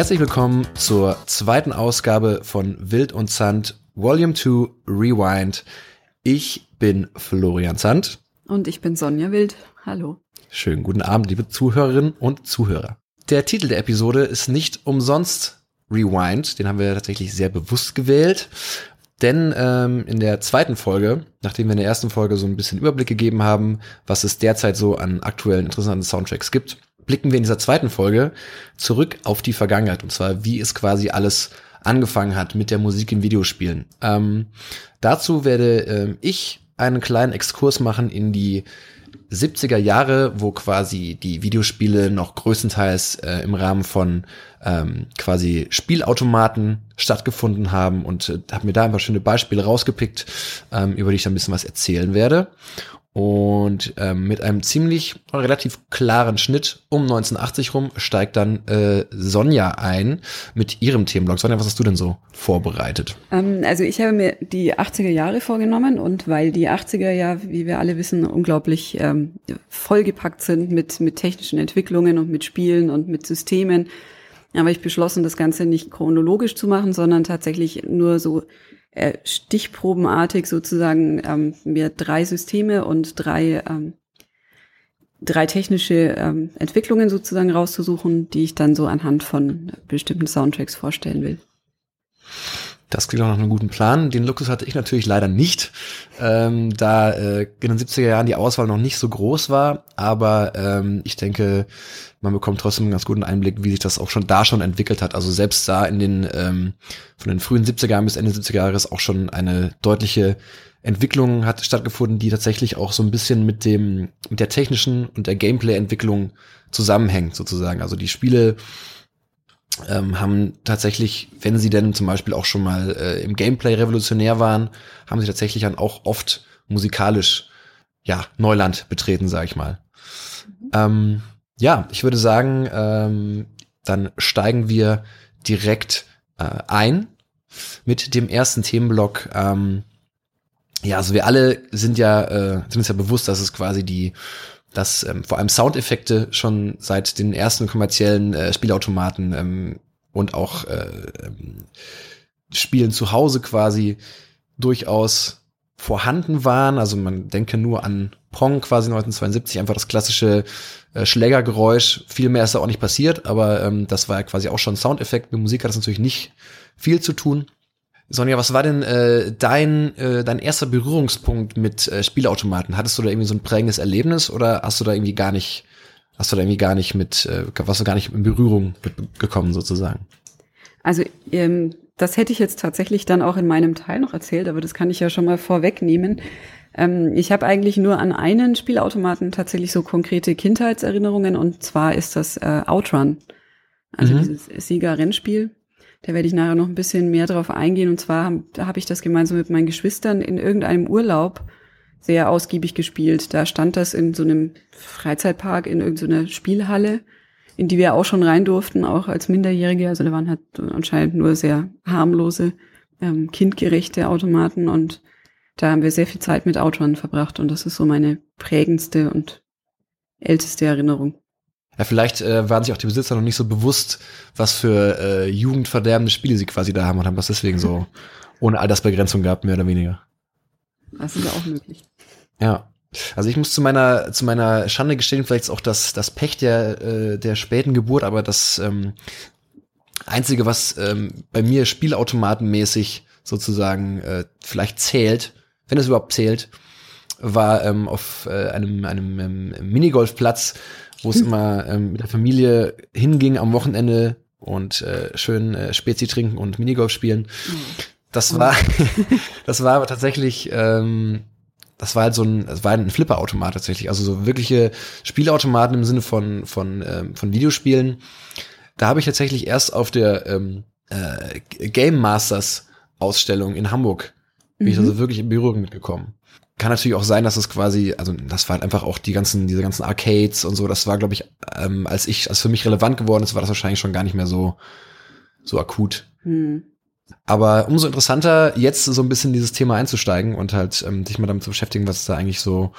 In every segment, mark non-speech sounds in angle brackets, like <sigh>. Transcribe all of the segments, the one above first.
Herzlich willkommen zur zweiten Ausgabe von Wild und Zand Volume 2 Rewind. Ich bin Florian Zand. Und ich bin Sonja Wild. Hallo. Schönen guten Abend, liebe Zuhörerinnen und Zuhörer. Der Titel der Episode ist nicht umsonst Rewind. Den haben wir tatsächlich sehr bewusst gewählt. Denn ähm, in der zweiten Folge, nachdem wir in der ersten Folge so ein bisschen Überblick gegeben haben, was es derzeit so an aktuellen interessanten Soundtracks gibt, blicken wir in dieser zweiten Folge zurück auf die Vergangenheit. Und zwar, wie es quasi alles angefangen hat mit der Musik in Videospielen. Ähm, dazu werde äh, ich einen kleinen Exkurs machen in die 70er Jahre, wo quasi die Videospiele noch größtenteils äh, im Rahmen von ähm, quasi Spielautomaten stattgefunden haben und äh, habe mir da ein paar schöne Beispiele rausgepickt, ähm, über die ich dann ein bisschen was erzählen werde. Und ähm, mit einem ziemlich relativ klaren Schnitt um 1980 rum steigt dann äh, Sonja ein mit ihrem Themenblock. Sonja, was hast du denn so vorbereitet? Ähm, also ich habe mir die 80er Jahre vorgenommen und weil die 80er ja, wie wir alle wissen, unglaublich ähm, vollgepackt sind mit, mit technischen Entwicklungen und mit Spielen und mit Systemen, habe ich beschlossen, das Ganze nicht chronologisch zu machen, sondern tatsächlich nur so äh, stichprobenartig sozusagen ähm, mir drei Systeme und drei, ähm, drei technische ähm, Entwicklungen sozusagen rauszusuchen, die ich dann so anhand von bestimmten Soundtracks vorstellen will. Das klingt auch nach einem guten Plan. Den Luxus hatte ich natürlich leider nicht, ähm, da äh, in den 70er Jahren die Auswahl noch nicht so groß war. Aber ähm, ich denke, man bekommt trotzdem einen ganz guten Einblick, wie sich das auch schon da schon entwickelt hat. Also selbst da in den ähm, von den frühen 70er Jahren bis Ende 70er Jahre ist auch schon eine deutliche Entwicklung hat stattgefunden, die tatsächlich auch so ein bisschen mit dem mit der technischen und der Gameplay-Entwicklung zusammenhängt sozusagen. Also die Spiele ähm, haben tatsächlich, wenn sie denn zum Beispiel auch schon mal äh, im Gameplay revolutionär waren, haben sie tatsächlich dann auch oft musikalisch ja Neuland betreten, sag ich mal. Mhm. Ähm, ja, ich würde sagen, ähm, dann steigen wir direkt äh, ein mit dem ersten Themenblock. Ähm, ja, also wir alle sind ja äh, sind uns ja bewusst, dass es quasi die dass ähm, vor allem Soundeffekte schon seit den ersten kommerziellen äh, Spielautomaten ähm, und auch äh, ähm, Spielen zu Hause quasi durchaus vorhanden waren. Also man denke nur an Pong quasi 1972, einfach das klassische äh, Schlägergeräusch. Viel mehr ist da auch nicht passiert, aber ähm, das war ja quasi auch schon Soundeffekt. Mit Musik hat das natürlich nicht viel zu tun. Sonja, was war denn äh, dein, äh, dein erster Berührungspunkt mit äh, Spielautomaten? Hattest du da irgendwie so ein prägendes Erlebnis oder hast du da irgendwie gar nicht, hast du da irgendwie gar nicht mit, äh, warst du gar nicht in Berührung gekommen sozusagen? Also ähm, das hätte ich jetzt tatsächlich dann auch in meinem Teil noch erzählt, aber das kann ich ja schon mal vorwegnehmen. Ähm, ich habe eigentlich nur an einen Spielautomaten tatsächlich so konkrete Kindheitserinnerungen und zwar ist das äh, Outrun, also mhm. dieses Sieger-Rennspiel. Da werde ich nachher noch ein bisschen mehr drauf eingehen. Und zwar habe hab ich das gemeinsam mit meinen Geschwistern in irgendeinem Urlaub sehr ausgiebig gespielt. Da stand das in so einem Freizeitpark, in irgendeiner Spielhalle, in die wir auch schon rein durften, auch als Minderjährige. Also da waren halt anscheinend nur sehr harmlose, ähm, kindgerechte Automaten und da haben wir sehr viel Zeit mit Autoren verbracht und das ist so meine prägendste und älteste Erinnerung. Ja, vielleicht äh, waren sich auch die Besitzer noch nicht so bewusst, was für äh, jugendverderbende Spiele sie quasi da haben und haben das deswegen so <laughs> ohne Altersbegrenzung gehabt, mehr oder weniger. Das ist ja auch möglich. Ja. Also ich muss zu meiner zu meiner Schande gestehen, vielleicht ist auch das das Pech der äh, der späten Geburt, aber das ähm, einzige, was ähm, bei mir Spielautomatenmäßig sozusagen äh, vielleicht zählt, wenn es überhaupt zählt, war ähm, auf äh, einem einem ähm, Minigolfplatz wo es immer ähm, mit der Familie hinging am Wochenende und äh, schön äh, Spezi trinken und Minigolf spielen. Das war, <laughs> das war aber tatsächlich, ähm, das war halt so ein, das war ein Flipperautomat tatsächlich, also so wirkliche Spielautomaten im Sinne von von ähm, von Videospielen. Da habe ich tatsächlich erst auf der ähm, äh, Game Masters Ausstellung in Hamburg bin mhm. ich also wirklich in Berührung mitgekommen kann natürlich auch sein, dass es quasi, also das war halt einfach auch die ganzen, diese ganzen Arcades und so, das war, glaube ich, ähm, als ich, als für mich relevant geworden ist, war das wahrscheinlich schon gar nicht mehr so, so akut. Hm. Aber umso interessanter, jetzt so ein bisschen dieses Thema einzusteigen und halt ähm, sich mal damit zu beschäftigen, was es da eigentlich so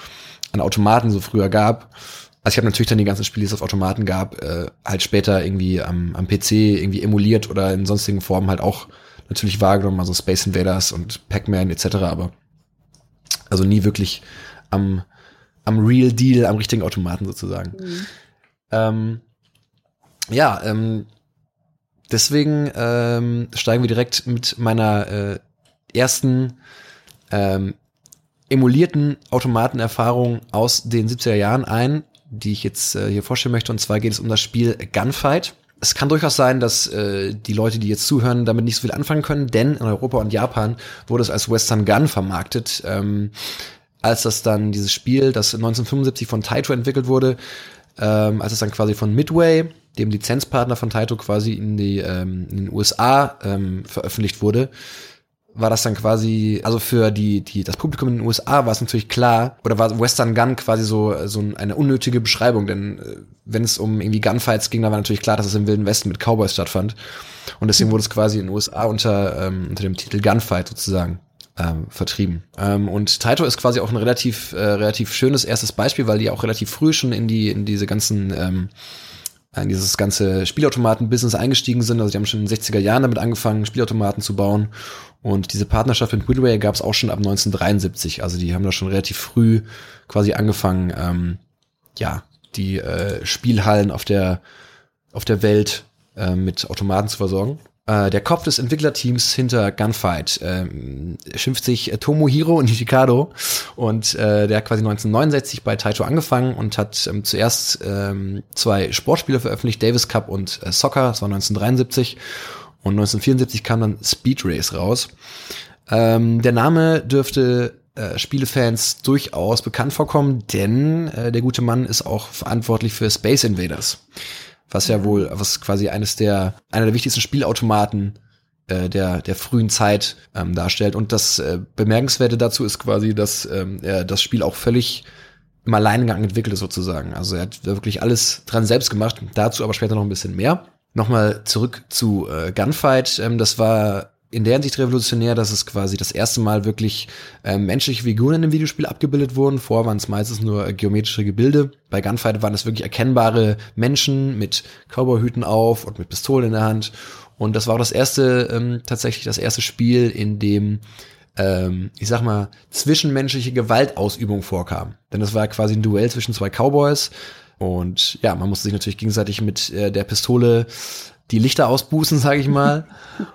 an Automaten so früher gab. Also ich habe natürlich dann die ganzen Spiele, die es auf Automaten gab, äh, halt später irgendwie am, am PC irgendwie emuliert oder in sonstigen Formen halt auch natürlich wahrgenommen, also Space Invaders und Pac-Man etc., aber also nie wirklich am, am Real Deal, am richtigen Automaten sozusagen. Mhm. Ähm, ja, ähm, deswegen ähm, steigen wir direkt mit meiner äh, ersten ähm, emulierten Automatenerfahrung aus den 70er Jahren ein, die ich jetzt äh, hier vorstellen möchte. Und zwar geht es um das Spiel Gunfight. Es kann durchaus sein, dass äh, die Leute, die jetzt zuhören, damit nicht so viel anfangen können, denn in Europa und Japan wurde es als Western Gun vermarktet. Ähm, als das dann dieses Spiel, das 1975 von Taito entwickelt wurde, ähm, als es dann quasi von Midway, dem Lizenzpartner von Taito, quasi in, die, ähm, in den USA ähm, veröffentlicht wurde, war das dann quasi, also für die, die, das Publikum in den USA war es natürlich klar, oder war Western Gun quasi so, so eine unnötige Beschreibung, denn äh, wenn es um irgendwie Gunfights ging, dann war natürlich klar, dass es im Wilden Westen mit Cowboys stattfand. Und deswegen wurde es quasi in den USA unter, ähm, unter dem Titel Gunfight sozusagen ähm, vertrieben. Ähm, und Taito ist quasi auch ein relativ, äh, relativ schönes erstes Beispiel, weil die auch relativ früh schon in die, in diese ganzen, ähm, in dieses ganze Spielautomaten-Business eingestiegen sind. Also die haben schon in den 60er Jahren damit angefangen, Spielautomaten zu bauen. Und diese Partnerschaft mit Midway gab es auch schon ab 1973. Also die haben da schon relativ früh quasi angefangen, ähm, ja, die äh, Spielhallen auf der, auf der Welt äh, mit Automaten zu versorgen. Äh, der Kopf des Entwicklerteams hinter Gunfight ähm, schimpft sich Tomohiro <laughs> Nishikado und äh, der hat quasi 1969 bei Taito angefangen und hat ähm, zuerst ähm, zwei Sportspiele veröffentlicht, Davis Cup und äh, Soccer, das war 1973 und 1974 kam dann Speed Race raus. Ähm, der Name dürfte äh, Spielefans durchaus bekannt vorkommen, denn äh, der gute Mann ist auch verantwortlich für Space Invaders was ja wohl, was quasi eines der, einer der wichtigsten Spielautomaten äh, der, der frühen Zeit ähm, darstellt. Und das äh, Bemerkenswerte dazu ist quasi, dass ähm, er das Spiel auch völlig im Alleingang entwickelt ist sozusagen. Also er hat wirklich alles dran selbst gemacht. Dazu aber später noch ein bisschen mehr. Nochmal zurück zu äh, Gunfight. Ähm, das war in der Hinsicht revolutionär, dass es quasi das erste Mal wirklich äh, menschliche Figuren in dem Videospiel abgebildet wurden. Vorher waren es meistens nur äh, geometrische Gebilde. Bei Gunfight waren es wirklich erkennbare Menschen mit Cowboyhüten auf und mit Pistolen in der Hand. Und das war auch das erste, ähm, tatsächlich das erste Spiel, in dem ähm, ich sag mal, zwischenmenschliche Gewaltausübung vorkam. Denn das war quasi ein Duell zwischen zwei Cowboys. Und ja, man musste sich natürlich gegenseitig mit äh, der Pistole die Lichter ausbußen, sage ich mal. <laughs>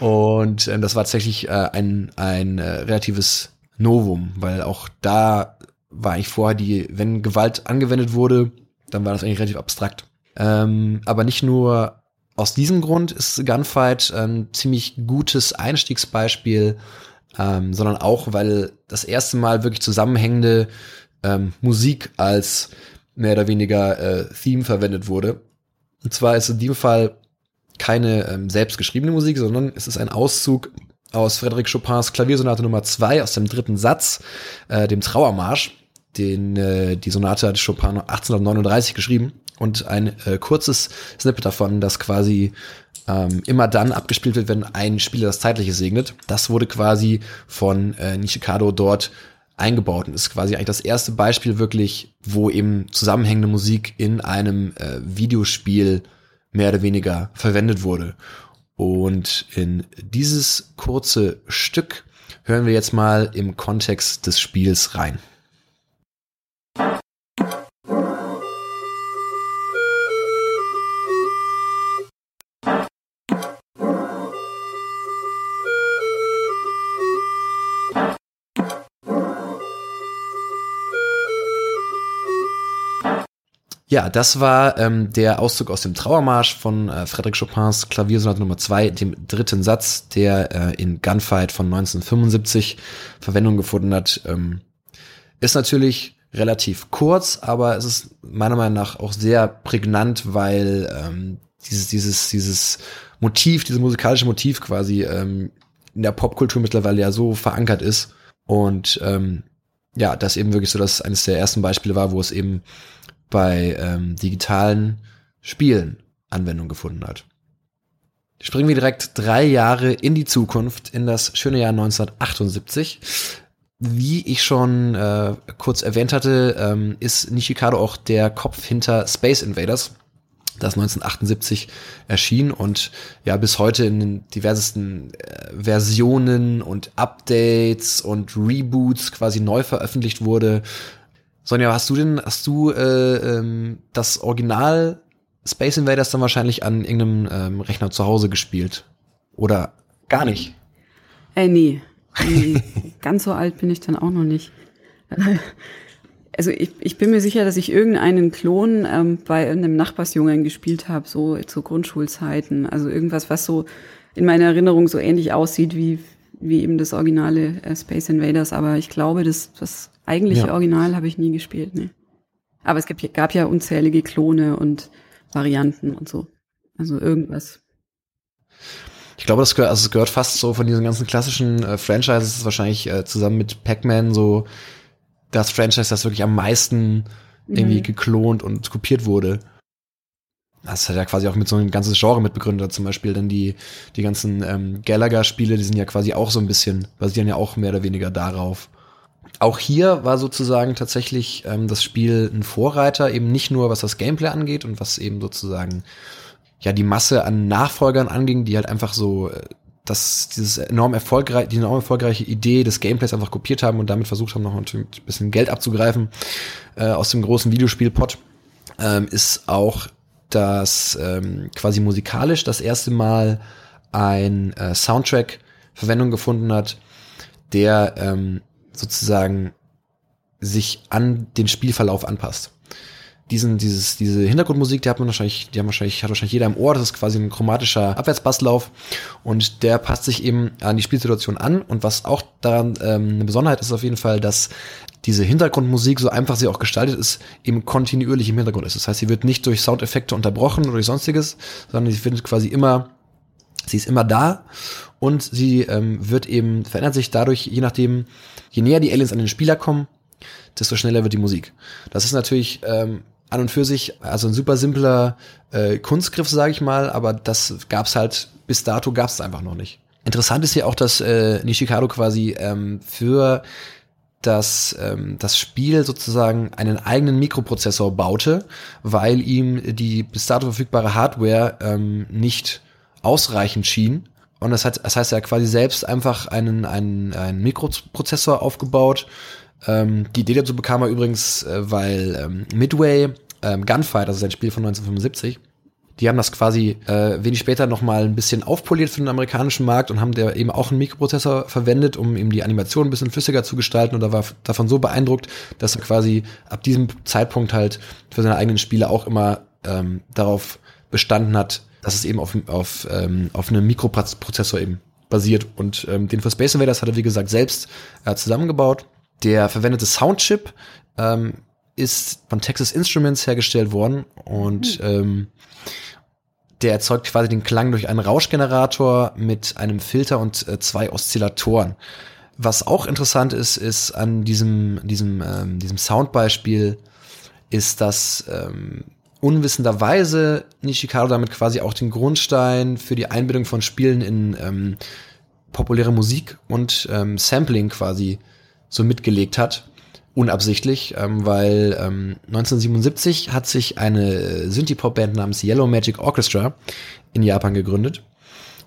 Und äh, das war tatsächlich äh, ein, ein äh, relatives Novum, weil auch da war ich vorher die, wenn Gewalt angewendet wurde, dann war das eigentlich relativ abstrakt. Ähm, aber nicht nur aus diesem Grund ist Gunfight ein ziemlich gutes Einstiegsbeispiel, ähm, sondern auch, weil das erste Mal wirklich zusammenhängende ähm, Musik als mehr oder weniger äh, Theme verwendet wurde. Und zwar ist in dem Fall keine ähm, selbstgeschriebene Musik, sondern es ist ein Auszug aus Frédéric Chopins Klaviersonate Nummer 2 aus dem dritten Satz, äh, dem Trauermarsch, den äh, die Sonate hat Chopin 1839 geschrieben und ein äh, kurzes Snippet davon, das quasi ähm, immer dann abgespielt wird, wenn ein Spieler das Zeitliche segnet. Das wurde quasi von äh, Nishikado dort eingebaut und ist quasi eigentlich das erste Beispiel wirklich, wo eben zusammenhängende Musik in einem äh, Videospiel mehr oder weniger verwendet wurde. Und in dieses kurze Stück hören wir jetzt mal im Kontext des Spiels rein. Ja, das war ähm, der Auszug aus dem Trauermarsch von äh, Frédéric Chopins Klaviersonate Nummer 2, dem dritten Satz, der äh, in Gunfight von 1975 Verwendung gefunden hat. Ähm, ist natürlich relativ kurz, aber es ist meiner Meinung nach auch sehr prägnant, weil ähm, dieses, dieses, dieses Motiv, dieses musikalische Motiv quasi ähm, in der Popkultur mittlerweile ja so verankert ist. Und ähm, ja, das eben wirklich so das eines der ersten Beispiele war, wo es eben bei ähm, digitalen Spielen Anwendung gefunden hat. Springen wir direkt drei Jahre in die Zukunft, in das schöne Jahr 1978. wie ich schon äh, kurz erwähnt hatte, ähm, ist Nishikado auch der Kopf hinter Space Invaders das 1978 erschien und ja bis heute in den diversesten äh, Versionen und Updates und Reboots quasi neu veröffentlicht wurde. Sonja, hast du denn, hast du äh, ähm, das Original Space Invaders dann wahrscheinlich an irgendeinem ähm, Rechner zu Hause gespielt? Oder gar nicht? Äh, nee. nee. <laughs> Ganz so alt bin ich dann auch noch nicht <laughs> also ich, ich bin mir sicher, dass ich irgendeinen Klon ähm, bei einem Nachbarsjungen gespielt habe, so zu Grundschulzeiten. Also irgendwas, was so in meiner Erinnerung so ähnlich aussieht wie, wie eben das originale äh, Space Invaders. Aber ich glaube, das, das eigentliche ja. Original habe ich nie gespielt. Ne. Aber es gibt, gab ja unzählige Klone und Varianten und so. Also irgendwas. Ich glaube, das gehört, also es gehört fast so von diesen ganzen klassischen äh, Franchises wahrscheinlich äh, zusammen mit Pac-Man so das Franchise, das wirklich am meisten irgendwie mhm. geklont und kopiert wurde. Das hat ja quasi auch mit so ein ganzes Genre mitbegründet, zum Beispiel dann die, die ganzen ähm, Gallagher-Spiele, die sind ja quasi auch so ein bisschen, basieren ja auch mehr oder weniger darauf. Auch hier war sozusagen tatsächlich ähm, das Spiel ein Vorreiter, eben nicht nur was das Gameplay angeht und was eben sozusagen ja die Masse an Nachfolgern anging, die halt einfach so äh, dass dieses enorm erfolgreich, die enorm erfolgreiche Idee des Gameplays einfach kopiert haben und damit versucht haben, noch ein bisschen Geld abzugreifen äh, aus dem großen Videospielpot, ähm, ist auch, dass ähm, quasi musikalisch das erste Mal ein äh, Soundtrack Verwendung gefunden hat, der ähm, sozusagen sich an den Spielverlauf anpasst diesen, dieses, diese Hintergrundmusik, die hat man wahrscheinlich, die haben wahrscheinlich, hat wahrscheinlich jeder im Ohr. Das ist quasi ein chromatischer Abwärtsbasslauf und der passt sich eben an die Spielsituation an. Und was auch daran ähm, eine Besonderheit ist auf jeden Fall, dass diese Hintergrundmusik, so einfach sie auch gestaltet ist, eben kontinuierlich im Hintergrund ist. Das heißt, sie wird nicht durch Soundeffekte unterbrochen oder durch sonstiges, sondern sie findet quasi immer, sie ist immer da und sie ähm, wird eben, verändert sich dadurch, je nachdem, je näher die Aliens an den Spieler kommen, desto schneller wird die Musik. Das ist natürlich ähm, an und für sich, also ein super simpler äh, Kunstgriff, sage ich mal, aber das gab's halt, bis dato gab's einfach noch nicht. Interessant ist ja auch, dass äh, Nishikado quasi ähm, für das, ähm, das Spiel sozusagen einen eigenen Mikroprozessor baute, weil ihm die bis dato verfügbare Hardware ähm, nicht ausreichend schien. Und das, hat, das heißt, er hat quasi selbst einfach einen, einen, einen Mikroprozessor aufgebaut, ähm, die Idee dazu bekam er übrigens, äh, weil ähm, Midway ähm, Gunfight, also sein Spiel von 1975, die haben das quasi äh, wenig später noch mal ein bisschen aufpoliert für den amerikanischen Markt und haben da eben auch einen Mikroprozessor verwendet, um eben die Animation ein bisschen flüssiger zu gestalten. Und er war davon so beeindruckt, dass er quasi ab diesem Zeitpunkt halt für seine eigenen Spiele auch immer ähm, darauf bestanden hat, dass es eben auf, auf, ähm, auf einem Mikroprozessor eben basiert und ähm, den für Space Invaders hat er wie gesagt selbst äh, zusammengebaut der verwendete Soundchip ähm, ist von Texas Instruments hergestellt worden und mhm. ähm, der erzeugt quasi den Klang durch einen Rauschgenerator mit einem Filter und äh, zwei Oszillatoren. Was auch interessant ist, ist an diesem, diesem, ähm, diesem Soundbeispiel, ist, dass ähm, unwissenderweise Nishikado damit quasi auch den Grundstein für die Einbindung von Spielen in ähm, populäre Musik und ähm, Sampling quasi so mitgelegt hat, unabsichtlich, ähm, weil ähm, 1977 hat sich eine Synthie-Pop-Band namens Yellow Magic Orchestra in Japan gegründet.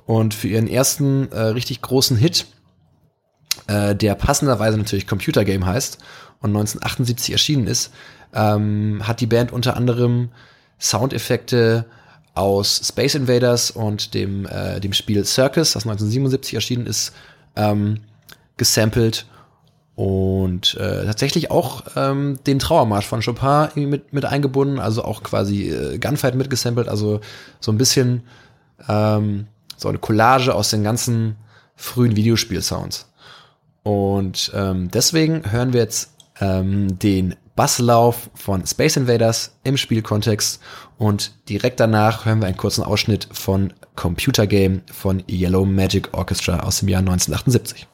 Und für ihren ersten äh, richtig großen Hit, äh, der passenderweise natürlich Computer Game heißt und 1978 erschienen ist, ähm, hat die Band unter anderem Soundeffekte aus Space Invaders und dem, äh, dem Spiel Circus, das 1977 erschienen ist, ähm, gesampelt und äh, tatsächlich auch ähm, den Trauermarsch von Chopin mit, mit eingebunden, also auch quasi äh, Gunfight mitgesampelt, also so ein bisschen ähm, so eine Collage aus den ganzen frühen Videospielsounds. Und ähm, deswegen hören wir jetzt ähm, den Basslauf von Space Invaders im Spielkontext und direkt danach hören wir einen kurzen Ausschnitt von Computer Game von Yellow Magic Orchestra aus dem Jahr 1978.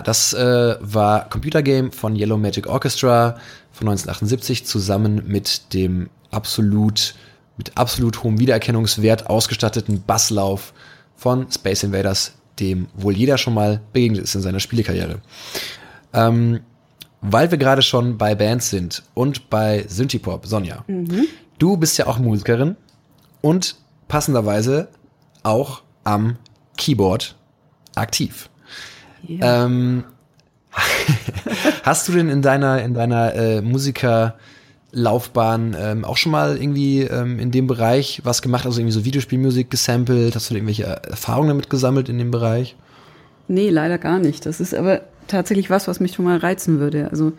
Ja, das äh, war Computer Game von Yellow Magic Orchestra von 1978 zusammen mit dem absolut mit absolut hohem Wiedererkennungswert ausgestatteten Basslauf von Space Invaders, dem wohl jeder schon mal begegnet ist in seiner Spielekarriere. Ähm, weil wir gerade schon bei Bands sind und bei Synthipop, Sonja, mhm. du bist ja auch Musikerin und passenderweise auch am Keyboard aktiv. Ja. Ähm, <laughs> hast du denn in deiner, in deiner äh, Musikerlaufbahn ähm, auch schon mal irgendwie ähm, in dem Bereich was gemacht, also irgendwie so Videospielmusik gesampelt? Hast du irgendwelche Erfahrungen damit gesammelt in dem Bereich? Nee, leider gar nicht. Das ist aber tatsächlich was, was mich schon mal reizen würde. Also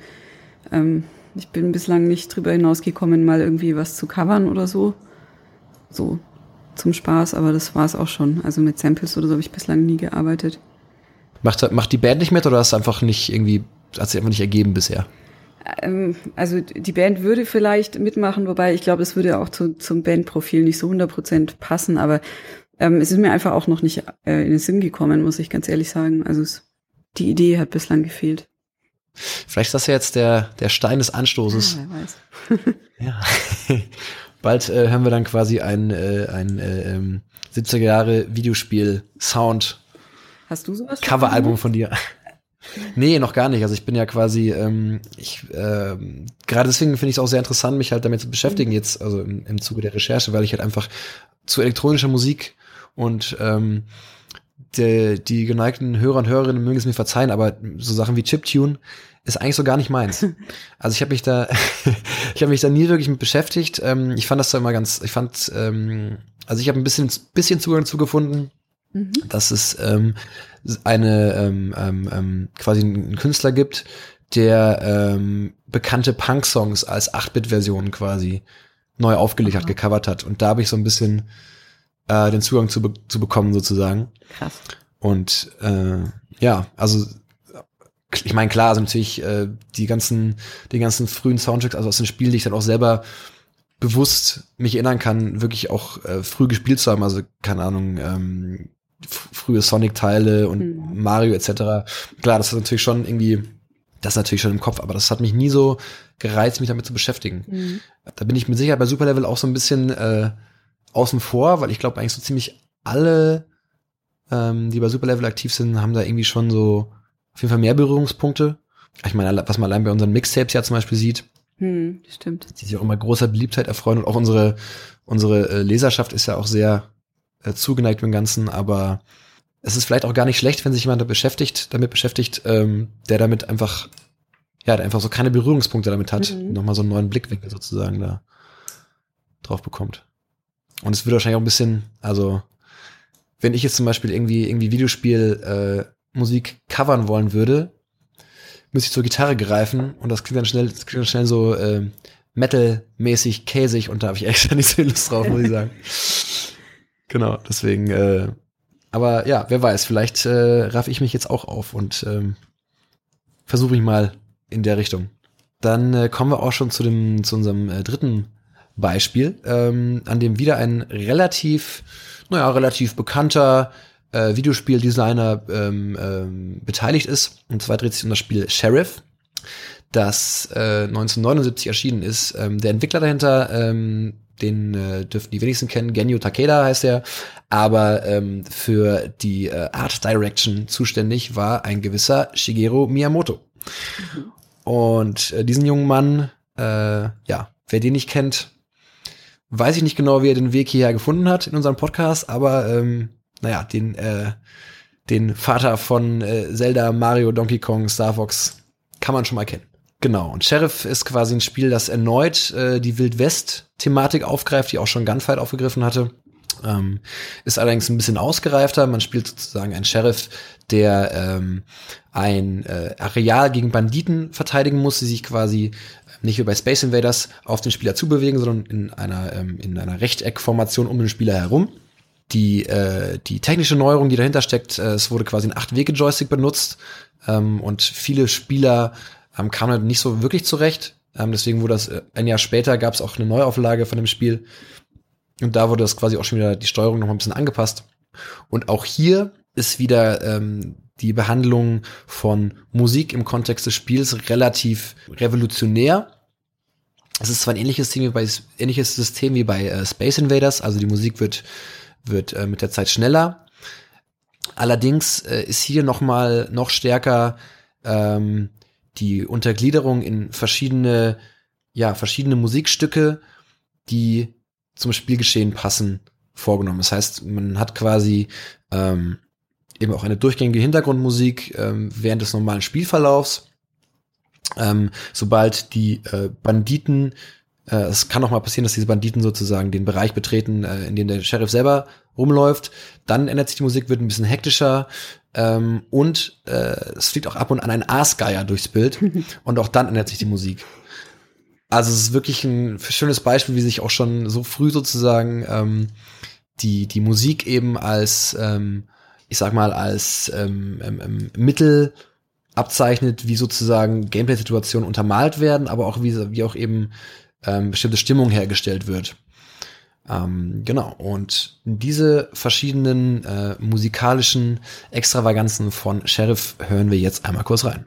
ähm, ich bin bislang nicht drüber hinausgekommen, mal irgendwie was zu covern oder so. So zum Spaß, aber das war es auch schon. Also mit Samples oder so habe ich bislang nie gearbeitet. Macht, macht die Band nicht mit oder du einfach nicht irgendwie, hat sich einfach nicht ergeben bisher? Ähm, also die Band würde vielleicht mitmachen, wobei ich glaube, es würde auch zu, zum Bandprofil nicht so 100% passen, aber ähm, es ist mir einfach auch noch nicht äh, in den Sinn gekommen, muss ich ganz ehrlich sagen. Also es, die Idee hat bislang gefehlt. Vielleicht ist das ja jetzt der, der Stein des Anstoßes. Ja, wer weiß. <laughs> ja. <laughs> Bald äh, hören wir dann quasi ein, äh, ein äh, 70er ähm, Jahre Videospiel-Sound Hast du sowas? Coveralbum von dir. <laughs> Nee, noch gar nicht. Also ich bin ja quasi, ähm, ich äh, gerade deswegen finde ich es auch sehr interessant, mich halt damit zu beschäftigen jetzt, also im, im Zuge der Recherche, weil ich halt einfach zu elektronischer Musik und ähm, die, die geneigten Hörer und Hörerinnen mögen es mir verzeihen, aber so Sachen wie Chiptune ist eigentlich so gar nicht meins. <laughs> Also ich habe mich da, <laughs> ich habe mich da nie wirklich mit beschäftigt. Ähm, ich fand das da immer ganz, ich fand, ähm, also ich habe ein bisschen, bisschen Zugang dazu gefunden Mhm. Dass es ähm, eine ähm, ähm, ähm, quasi einen Künstler gibt, der ähm, bekannte Punk-Songs als 8-Bit-Version quasi neu aufgelegt Aha. hat, gecovert hat. Und da habe ich so ein bisschen äh, den Zugang zu, be zu bekommen, sozusagen. Krass. Und äh, ja, also ich meine, klar, also natürlich äh, die ganzen, die ganzen frühen Soundtracks, also aus den Spielen, die ich dann auch selber bewusst mich erinnern kann, wirklich auch äh, früh gespielt zu haben. Also, keine Ahnung, ähm, frühe Sonic-Teile und mhm. Mario etc. Klar, das ist natürlich schon irgendwie, das ist natürlich schon im Kopf, aber das hat mich nie so gereizt, mich damit zu beschäftigen. Mhm. Da bin ich mit Sicherheit bei Super Level auch so ein bisschen äh, außen vor, weil ich glaube eigentlich so ziemlich alle, ähm, die bei Super Level aktiv sind, haben da irgendwie schon so auf jeden Fall mehr Berührungspunkte. Ich meine, was man allein bei unseren Mixtapes ja zum Beispiel sieht, hm, stimmt. Die sich auch immer großer Beliebtheit erfreuen und auch unsere, unsere äh, Leserschaft ist ja auch sehr äh, zugeneigt dem Ganzen, aber es ist vielleicht auch gar nicht schlecht, wenn sich jemand da beschäftigt, damit beschäftigt, ähm, der damit einfach, ja, der einfach so keine Berührungspunkte damit hat, mhm. nochmal so einen neuen Blickwinkel sozusagen da drauf bekommt. Und es würde wahrscheinlich auch ein bisschen, also, wenn ich jetzt zum Beispiel irgendwie, irgendwie Videospiel äh, Musik covern wollen würde, müsste ich zur Gitarre greifen und das klingt dann schnell, das klingt dann schnell so äh, Metal-mäßig käsig und da habe ich echt <laughs> nicht so Lust drauf, muss ich sagen. <laughs> Genau, deswegen, äh, aber ja, wer weiß, vielleicht äh, raff ich mich jetzt auch auf und ähm, versuche ich mal in der Richtung. Dann äh, kommen wir auch schon zu dem zu unserem äh, dritten Beispiel, ähm, an dem wieder ein relativ, naja, relativ bekannter äh, Videospieldesigner ähm, ähm, beteiligt ist. Und zwar dreht sich um das Spiel Sheriff, das äh, 1979 erschienen ist. Ähm, der Entwickler dahinter, ähm, den äh, dürften die wenigsten kennen, Genyo Takeda heißt er, aber ähm, für die äh, Art Direction zuständig war ein gewisser Shigeru Miyamoto. Und äh, diesen jungen Mann, äh, ja, wer den nicht kennt, weiß ich nicht genau, wie er den Weg hierher gefunden hat in unserem Podcast, aber ähm, naja, den, äh, den Vater von äh, Zelda, Mario, Donkey Kong, Star Fox kann man schon mal kennen. Genau, und Sheriff ist quasi ein Spiel, das erneut äh, die Wild West-Thematik aufgreift, die auch schon Gunfight aufgegriffen hatte. Ähm, ist allerdings ein bisschen ausgereifter. Man spielt sozusagen einen Sheriff, der ähm, ein äh, Areal gegen Banditen verteidigen muss, die sich quasi nicht wie bei Space Invaders auf den Spieler zubewegen, sondern in einer, ähm, in einer Rechteckformation um den Spieler herum. Die, äh, die technische Neuerung, die dahinter steckt, äh, es wurde quasi ein Acht-Wege-Joystick benutzt ähm, und viele Spieler ähm, kamen halt nicht so wirklich zurecht. Ähm, deswegen wurde das äh, ein Jahr später gab es auch eine Neuauflage von dem Spiel. Und da wurde das quasi auch schon wieder die Steuerung noch ein bisschen angepasst. Und auch hier ist wieder ähm, die Behandlung von Musik im Kontext des Spiels relativ revolutionär. Es ist zwar ein ähnliches System wie bei, ähnliches System wie bei äh, Space Invaders, also die Musik wird, wird äh, mit der Zeit schneller. Allerdings äh, ist hier noch mal noch stärker ähm, die Untergliederung in verschiedene, ja, verschiedene Musikstücke, die zum Spielgeschehen passen, vorgenommen. Das heißt, man hat quasi ähm, eben auch eine durchgängige Hintergrundmusik ähm, während des normalen Spielverlaufs. Ähm, sobald die äh, Banditen, äh, es kann auch mal passieren, dass diese Banditen sozusagen den Bereich betreten, äh, in dem der Sheriff selber rumläuft, dann ändert sich die Musik, wird ein bisschen hektischer ähm, und äh, es fliegt auch ab und an ein Aasgeier durchs Bild <laughs> und auch dann ändert sich die Musik. Also es ist wirklich ein schönes Beispiel, wie sich auch schon so früh sozusagen ähm, die, die Musik eben als ähm, ich sag mal, als ähm, Mittel abzeichnet, wie sozusagen Gameplay-Situationen untermalt werden, aber auch wie, wie auch eben ähm, bestimmte Stimmung hergestellt wird. Ähm, genau, und diese verschiedenen äh, musikalischen Extravaganzen von Sheriff hören wir jetzt einmal kurz rein.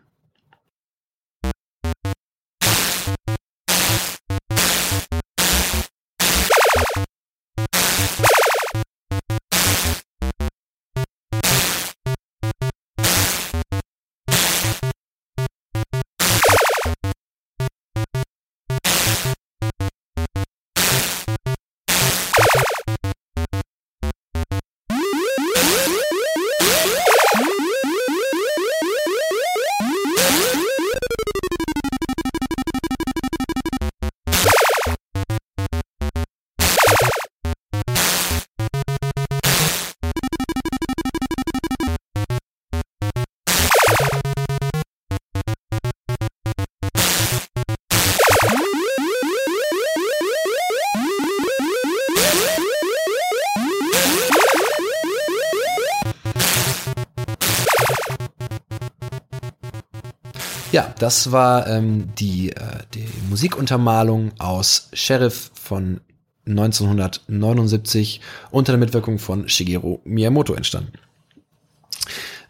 Das war ähm, die, äh, die Musikuntermalung aus Sheriff von 1979 unter der Mitwirkung von Shigeru Miyamoto entstanden.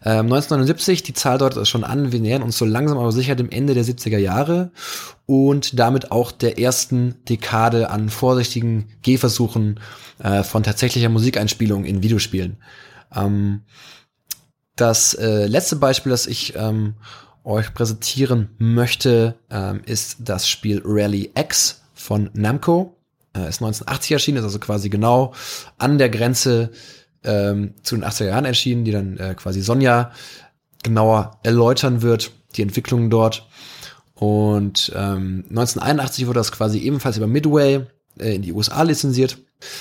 Ähm, 1979, die Zahl deutet schon an, wir nähern uns so langsam aber sicher dem Ende der 70er Jahre und damit auch der ersten Dekade an vorsichtigen Gehversuchen äh, von tatsächlicher Musikeinspielung in Videospielen. Ähm, das äh, letzte Beispiel, das ich ähm, euch präsentieren möchte, ähm, ist das Spiel Rally X von Namco. Äh, ist 1980 erschienen, ist also quasi genau an der Grenze ähm, zu den 80er Jahren erschienen, die dann äh, quasi Sonja genauer erläutern wird, die Entwicklungen dort. Und ähm, 1981 wurde das quasi ebenfalls über Midway äh, in die USA lizenziert.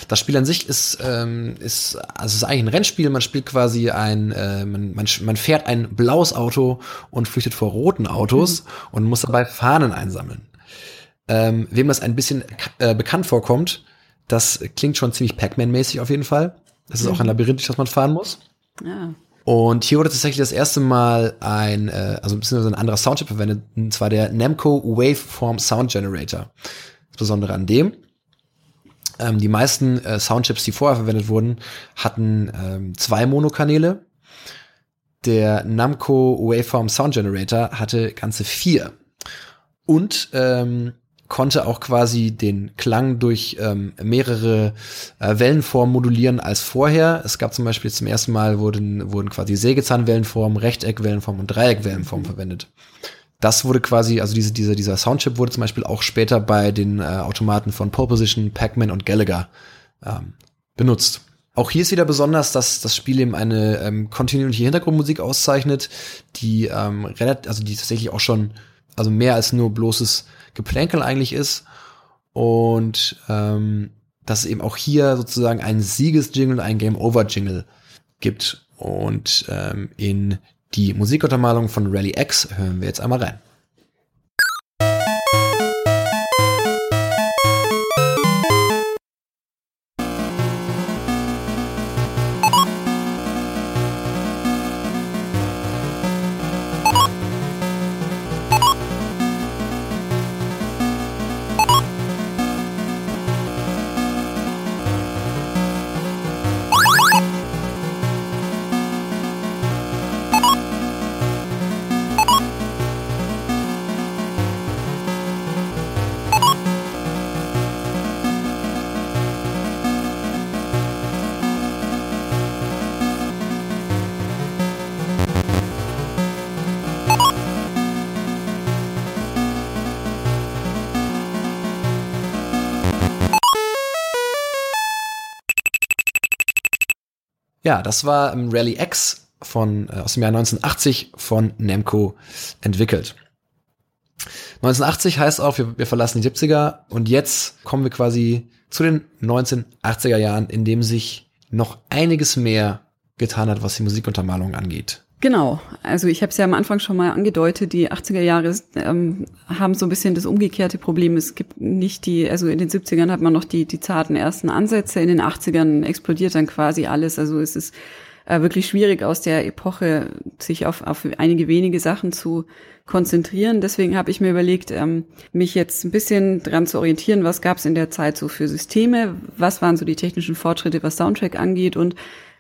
Das Spiel an sich ist, ähm, ist, also es ist eigentlich ein Rennspiel. Man spielt quasi ein, äh, man, man, man fährt ein blaues Auto und flüchtet vor roten Autos mhm. und muss dabei Fahnen einsammeln. Ähm, wem das ein bisschen äh, bekannt vorkommt, das klingt schon ziemlich Pac-Man-mäßig auf jeden Fall. Das ist mhm. auch ein Labyrinth, das man fahren muss. Ja. Und hier wurde tatsächlich das erste Mal ein, äh, also beziehungsweise ein anderer Soundchip verwendet, und zwar der Namco Waveform Sound Generator. Das Besondere an dem, Ähm, die meisten äh, Soundchips, die vorher verwendet wurden, hatten ähm, zwei Monokanäle. Der Namco Waveform Sound Generator hatte ganze vier. Und ähm, konnte auch quasi den Klang durch ähm, mehrere äh, Wellenformen modulieren als vorher. Es gab zum Beispiel zum ersten Mal wurden, wurden quasi Sägezahnwellenformen, Rechteckwellenformen und Dreieckwellenformen mhm. verwendet. Das wurde quasi, also diese, dieser, dieser Soundchip wurde zum Beispiel auch später bei den äh, Automaten von Pole Position, Pac-Man und Gallagher ähm, benutzt. Auch hier ist wieder besonders, dass das Spiel eben eine ähm, kontinuierliche Hintergrundmusik auszeichnet, die ähm, relativ, also die tatsächlich auch schon, also mehr als nur bloßes Geplänkel eigentlich ist. Und ähm, dass es eben auch hier sozusagen einen Siegesjingle und einen Game-Over-Jingle gibt. Und ähm, in die Musikuntermalung von Rally X hören wir jetzt einmal rein. Ja, das war ähm, Rally X von, äh, aus dem Jahr 1980 von Namco entwickelt. 1980 heißt auch, wir, wir verlassen die 70er und jetzt kommen wir quasi zu den 1980er Jahren, in dem sich noch einiges mehr getan hat, was die Musikuntermalung angeht. Genau, also ich habe es ja am Anfang schon mal angedeutet, die 80er Jahre ähm, haben so ein bisschen das umgekehrte Problem. Es gibt nicht die, also in den 70ern hat man noch die, die zarten ersten Ansätze, in den 80ern explodiert dann quasi alles. Also es ist äh, wirklich schwierig aus der Epoche sich auf, auf einige wenige Sachen zu konzentrieren. Deswegen habe ich mir überlegt, ähm, mich jetzt ein bisschen dran zu orientieren, was gab es in der Zeit so für Systeme, was waren so die technischen Fortschritte, was Soundtrack angeht und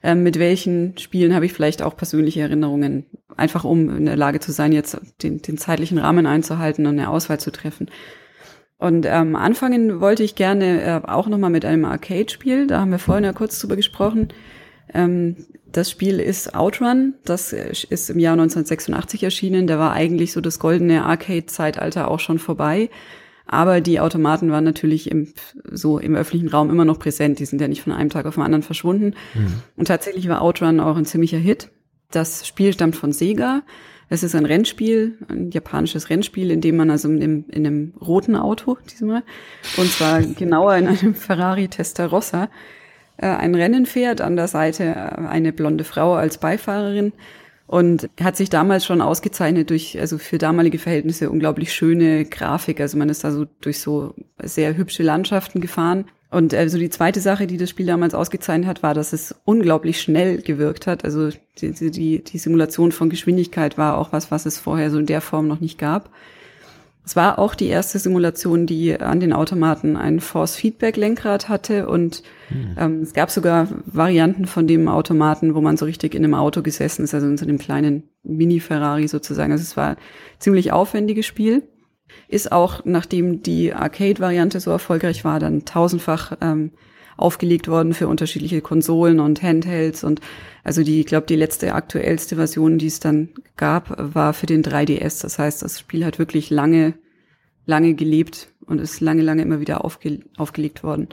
ähm, mit welchen Spielen habe ich vielleicht auch persönliche Erinnerungen, einfach um in der Lage zu sein, jetzt den, den zeitlichen Rahmen einzuhalten und eine Auswahl zu treffen. Und ähm, anfangen wollte ich gerne äh, auch nochmal mit einem Arcade-Spiel. Da haben wir vorhin ja kurz drüber gesprochen. Ähm, das Spiel ist Outrun. Das ist im Jahr 1986 erschienen. Da war eigentlich so das goldene Arcade-Zeitalter auch schon vorbei. Aber die Automaten waren natürlich im, so im öffentlichen Raum immer noch präsent. Die sind ja nicht von einem Tag auf den anderen verschwunden. Mhm. Und tatsächlich war Outrun auch ein ziemlicher Hit. Das Spiel stammt von Sega. Es ist ein Rennspiel, ein japanisches Rennspiel, in dem man also in einem, in einem roten Auto <laughs> diesmal, und zwar genauer in einem Ferrari Testarossa, äh, ein Rennen fährt, an der Seite äh, eine blonde Frau als Beifahrerin und hat sich damals schon ausgezeichnet durch, also für damalige Verhältnisse unglaublich schöne Grafik. Also man ist da so durch so sehr hübsche Landschaften gefahren. Und also die zweite Sache, die das Spiel damals ausgezeichnet hat, war, dass es unglaublich schnell gewirkt hat. Also die, die, die Simulation von Geschwindigkeit war auch was, was es vorher so in der Form noch nicht gab. Es war auch die erste Simulation, die an den Automaten ein Force-Feedback-Lenkrad hatte und mhm. ähm, es gab sogar Varianten von dem Automaten, wo man so richtig in einem Auto gesessen ist, also in so einem kleinen Mini-Ferrari sozusagen. Also es war ein ziemlich aufwendiges Spiel. Ist auch, nachdem die Arcade-Variante so erfolgreich war, dann tausendfach ähm, aufgelegt worden für unterschiedliche Konsolen und Handhelds und also die, ich glaube, die letzte aktuellste Version, die es dann gab, war für den 3DS. Das heißt, das Spiel hat wirklich lange, lange gelebt und ist lange, lange immer wieder aufge aufgelegt worden.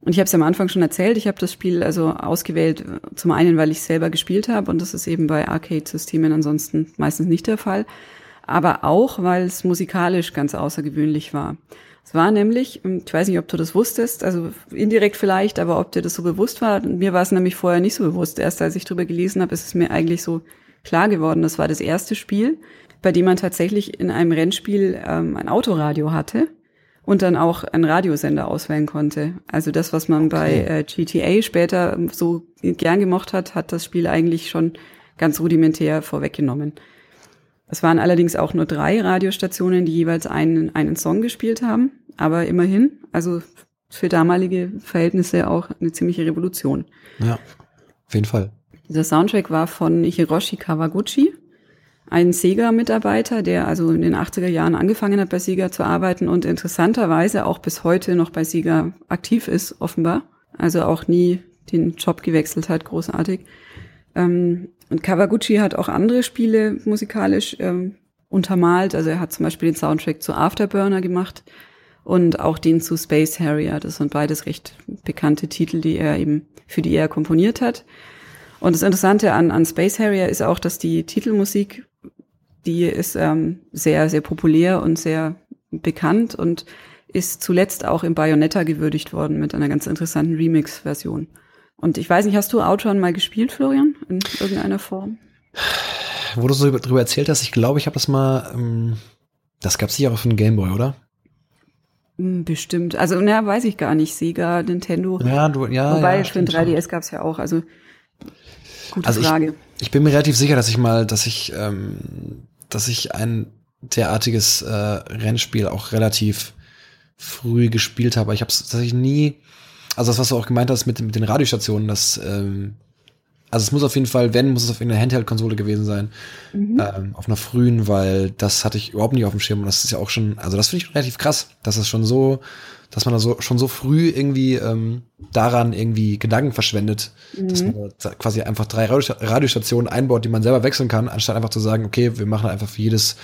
Und ich habe es am Anfang schon erzählt, ich habe das Spiel also ausgewählt, zum einen, weil ich selber gespielt habe und das ist eben bei Arcade-Systemen ansonsten meistens nicht der Fall, aber auch, weil es musikalisch ganz außergewöhnlich war. Es war nämlich, ähm, ich weiß nicht, ob du das wusstest, also indirekt vielleicht, aber ob dir das so bewusst war. Mir war es nämlich vorher nicht so bewusst. Erst als ich drüber gelesen habe, ist es mir eigentlich so klar geworden. Das war das erste Spiel, bei dem man tatsächlich in einem Rennspiel ähm, ein Autoradio hatte und dann auch einen Radiosender auswählen konnte. Also das, was man okay. bei äh, GTA später ähm, so gern gemocht hat, hat das Spiel eigentlich schon ganz rudimentär vorweggenommen. Es waren allerdings auch nur drei Radiostationen, die jeweils einen, einen Song gespielt haben, aber immerhin, also für damalige Verhältnisse auch eine ziemliche Revolution. Ja, auf jeden Fall. Dieser Soundtrack war von Hiroshi Kawaguchi, ein Sega-Mitarbeiter, der also in den 80er Jahren angefangen hat, bei Sega zu arbeiten und interessanterweise auch bis heute noch bei Sega aktiv ist, offenbar. Also auch nie den Job gewechselt hat, großartig. Ähm, und Kawaguchi hat auch andere Spiele musikalisch ähm, untermalt. Also er hat zum Beispiel den Soundtrack zu Afterburner gemacht und auch den zu Space Harrier. Das sind beides recht bekannte Titel, die er eben, für die er komponiert hat. Und das Interessante an, an Space Harrier ist auch, dass die Titelmusik, die ist ähm, sehr, sehr populär und sehr bekannt und ist zuletzt auch im Bayonetta gewürdigt worden mit einer ganz interessanten Remix-Version. Und ich weiß nicht, hast du Outrun mal gespielt, Florian, in irgendeiner Form? Wo du so drüber erzählt hast, ich glaube, ich habe das mal, ähm, das gab es sicher auch für den Gameboy, oder? Hm, bestimmt. Also, naja, weiß ich gar nicht. Sega, Nintendo. Ja, du, ja. Wobei, ja, für den 3DS gab es ja auch. Also, gute also Frage. Ich, ich bin mir relativ sicher, dass ich mal, dass ich, ähm, dass ich ein derartiges äh, Rennspiel auch relativ früh gespielt habe. Ich habe es tatsächlich nie, also das, was du auch gemeint hast mit, mit den Radiostationen, das, ähm, also es muss auf jeden Fall, wenn, muss es auf irgendeiner Handheld-Konsole gewesen sein, mhm. ähm, auf einer frühen, weil das hatte ich überhaupt nicht auf dem Schirm und das ist ja auch schon, also das finde ich relativ krass, dass es schon so, dass man da so schon so früh irgendwie ähm, daran irgendwie Gedanken verschwendet, mhm. dass man da quasi einfach drei Radiostationen einbaut, die man selber wechseln kann, anstatt einfach zu sagen, okay, wir machen einfach für jedes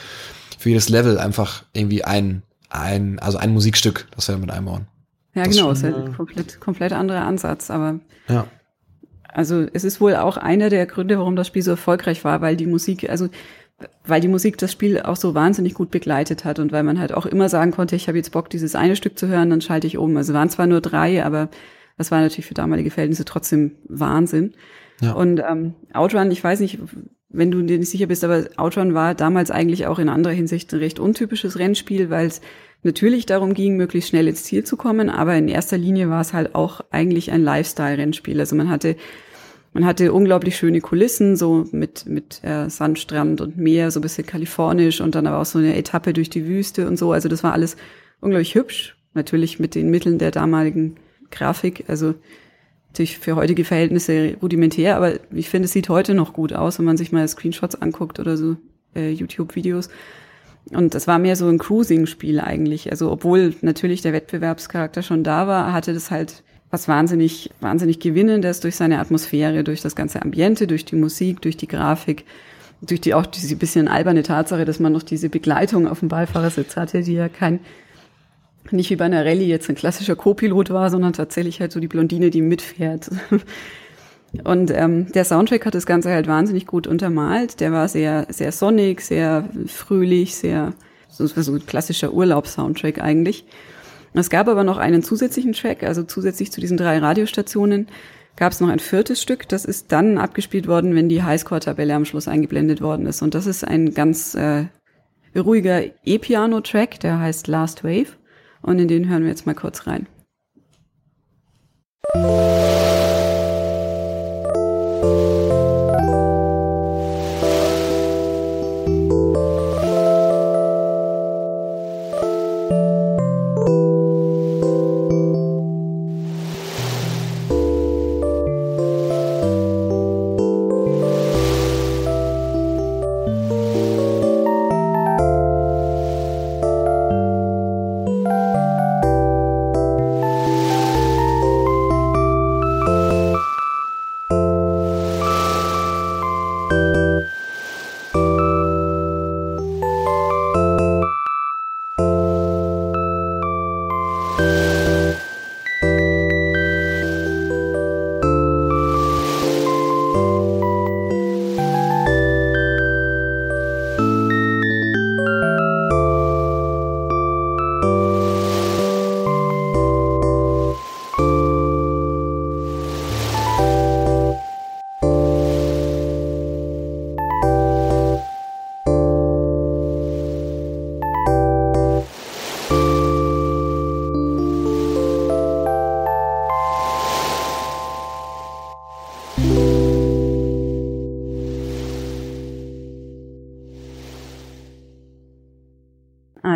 für jedes Level einfach irgendwie ein ein also ein Musikstück, das wir damit einbauen. Ja, das genau, ist ja ein komplett komplett anderer Ansatz, aber ja. Also es ist wohl auch einer der Gründe, warum das Spiel so erfolgreich war, weil die Musik, also weil die Musik das Spiel auch so wahnsinnig gut begleitet hat und weil man halt auch immer sagen konnte, ich habe jetzt Bock, dieses eine Stück zu hören, dann schalte ich um. Also waren zwar nur drei, aber das war natürlich für damalige Verhältnisse trotzdem Wahnsinn. Ja. Und ähm, Outrun, ich weiß nicht, wenn du dir nicht sicher bist, aber Outrun war damals eigentlich auch in anderer Hinsicht ein recht untypisches Rennspiel, weil es natürlich darum ging, möglichst schnell ins Ziel zu kommen, aber in erster Linie war es halt auch eigentlich ein Lifestyle-Rennspiel. Also man hatte man hatte unglaublich schöne Kulissen, so mit, mit äh, Sandstrand und Meer, so ein bisschen kalifornisch und dann aber auch so eine Etappe durch die Wüste und so. Also das war alles unglaublich hübsch, natürlich mit den Mitteln der damaligen Grafik. Also natürlich für heutige Verhältnisse rudimentär, aber ich finde, es sieht heute noch gut aus, wenn man sich mal Screenshots anguckt oder so äh, YouTube-Videos. Und das war mehr so ein Cruising-Spiel eigentlich. Also obwohl natürlich der Wettbewerbscharakter schon da war, hatte das halt was wahnsinnig, wahnsinnig gewinnendes durch seine Atmosphäre, durch das ganze Ambiente, durch die Musik, durch die Grafik, durch die auch diese bisschen alberne Tatsache, dass man noch diese Begleitung auf dem Beifahrersitz hatte, die ja kein, nicht wie bei einer Rallye jetzt ein klassischer Co-Pilot war, sondern tatsächlich halt so die Blondine, die mitfährt. Und ähm, der Soundtrack hat das Ganze halt wahnsinnig gut untermalt. Der war sehr, sehr sonnig, sehr fröhlich, sehr so, so ein klassischer Urlaubssoundtrack eigentlich. Es gab aber noch einen zusätzlichen Track, also zusätzlich zu diesen drei Radiostationen gab es noch ein viertes Stück, das ist dann abgespielt worden, wenn die Highscore-Tabelle am Schluss eingeblendet worden ist. Und das ist ein ganz äh, ruhiger E-Piano-Track, der heißt Last Wave. Und in den hören wir jetzt mal kurz rein.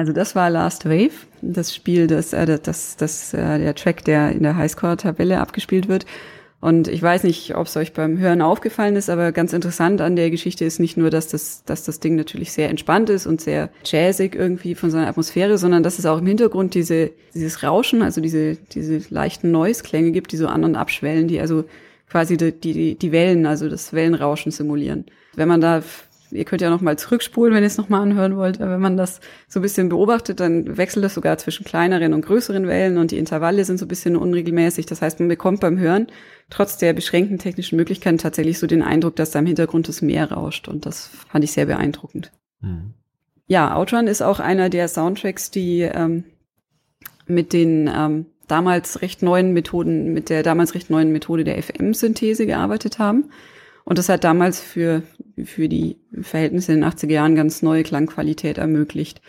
Also das war Last Wave, das Spiel, das, äh, das, das, äh, der Track, der in der Highscore-Tabelle abgespielt wird. Und ich weiß nicht, ob es euch beim Hören aufgefallen ist, aber ganz interessant an der Geschichte ist nicht nur, dass das, dass das Ding natürlich sehr entspannt ist und sehr jazzig irgendwie von seiner Atmosphäre, sondern dass es auch im Hintergrund diese, dieses Rauschen, also diese, diese leichten Noise-Klänge gibt, die so an- und abschwellen, die also quasi die, die, die Wellen, also das Wellenrauschen simulieren. Wenn man da ihr könnt ja noch mal zurückspulen, wenn ihr es noch mal anhören wollt. Aber wenn man das so ein bisschen beobachtet, dann wechselt das sogar zwischen kleineren und größeren Wellen und die Intervalle sind so ein bisschen unregelmäßig. Das heißt, man bekommt beim Hören trotz der beschränkten technischen Möglichkeiten tatsächlich so den Eindruck, dass da im Hintergrund das Meer rauscht. Und das fand ich sehr beeindruckend. Mhm. Ja, Outrun ist auch einer der Soundtracks, die ähm, mit den ähm, damals recht neuen Methoden, mit der damals recht neuen Methode der FM-Synthese gearbeitet haben. Und das hat damals für, für die Verhältnisse in den 80er Jahren ganz neue Klangqualität ermöglicht.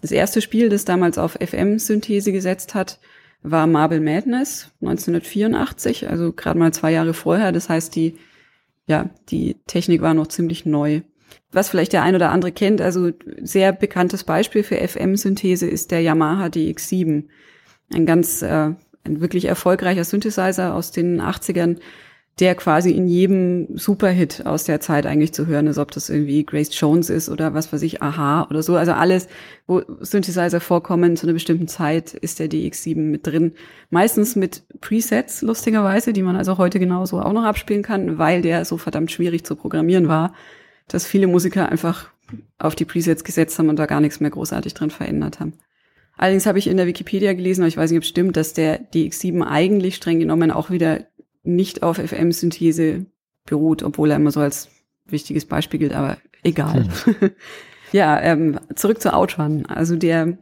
Das erste Spiel, das damals auf FM-Synthese gesetzt hat, war Marble Madness 1984, also gerade mal zwei Jahre vorher. Das heißt, die, ja, die Technik war noch ziemlich neu. Was vielleicht der ein oder andere kennt, also sehr bekanntes Beispiel für FM-Synthese ist der Yamaha DX7. Ein ganz, äh, ein wirklich erfolgreicher Synthesizer aus den 80ern, der quasi in jedem Superhit aus der Zeit eigentlich zu hören ist, ob das irgendwie Grace Jones ist oder was weiß ich, Aha oder so. Also alles, wo Synthesizer vorkommen zu einer bestimmten Zeit, ist der DX7 mit drin. Meistens mit Presets, lustigerweise, die man also heute genauso auch noch abspielen kann, weil der so verdammt schwierig zu programmieren war, dass viele Musiker einfach auf die Presets gesetzt haben und da gar nichts mehr großartig dran verändert haben. Allerdings habe ich in der Wikipedia gelesen, aber ich weiß nicht, ob es stimmt, dass der DX7 eigentlich streng genommen auch wieder nicht auf FM-Synthese beruht, obwohl er immer so als wichtiges Beispiel gilt, aber egal. Hm. <laughs> ja, ähm, zurück zu Outrun. Also der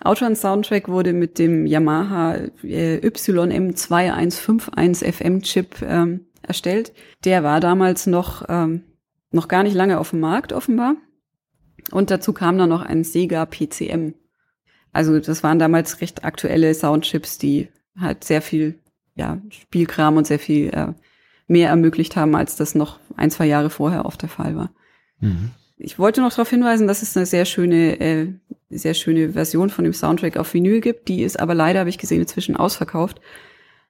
Outrun-Soundtrack wurde mit dem Yamaha äh, YM2151 FM-Chip ähm, erstellt. Der war damals noch, ähm, noch gar nicht lange auf dem Markt offenbar. Und dazu kam dann noch ein Sega PCM. Also das waren damals recht aktuelle Soundchips, die halt sehr viel ja, Spielkram und sehr viel äh, mehr ermöglicht haben, als das noch ein, zwei Jahre vorher oft der Fall war. Mhm. Ich wollte noch darauf hinweisen, dass es eine sehr schöne, äh, sehr schöne Version von dem Soundtrack auf Vinyl gibt. Die ist aber leider, habe ich gesehen, inzwischen ausverkauft.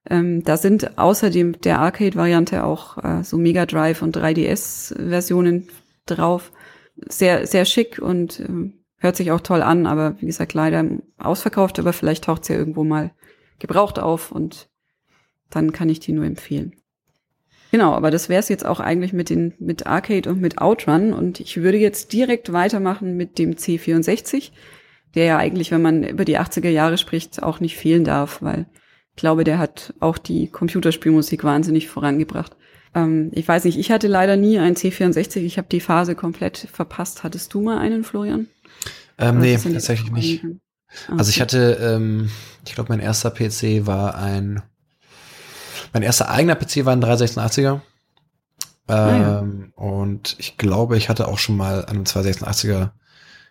Ähm, da sind außerdem der Arcade-Variante auch äh, so Mega Drive und 3DS-Versionen drauf. Sehr, sehr schick und äh, hört sich auch toll an, aber wie gesagt, leider ausverkauft, aber vielleicht taucht es ja irgendwo mal gebraucht auf und dann kann ich die nur empfehlen. Genau, aber das wäre es jetzt auch eigentlich mit den mit Arcade und mit Outrun und ich würde jetzt direkt weitermachen mit dem C64, der ja eigentlich, wenn man über die 80er Jahre spricht, auch nicht fehlen darf, weil ich glaube, der hat auch die Computerspielmusik wahnsinnig vorangebracht. Ähm, ich weiß nicht, ich hatte leider nie einen C64, ich habe die Phase komplett verpasst. Hattest du mal einen, Florian? Ähm, nee, tatsächlich nicht. Okay. Also ich hatte, ähm, ich glaube, mein erster PC war ein mein erster eigener PC war ein 386er. Ähm, ah, ja. Und ich glaube, ich hatte auch schon mal an einem 286er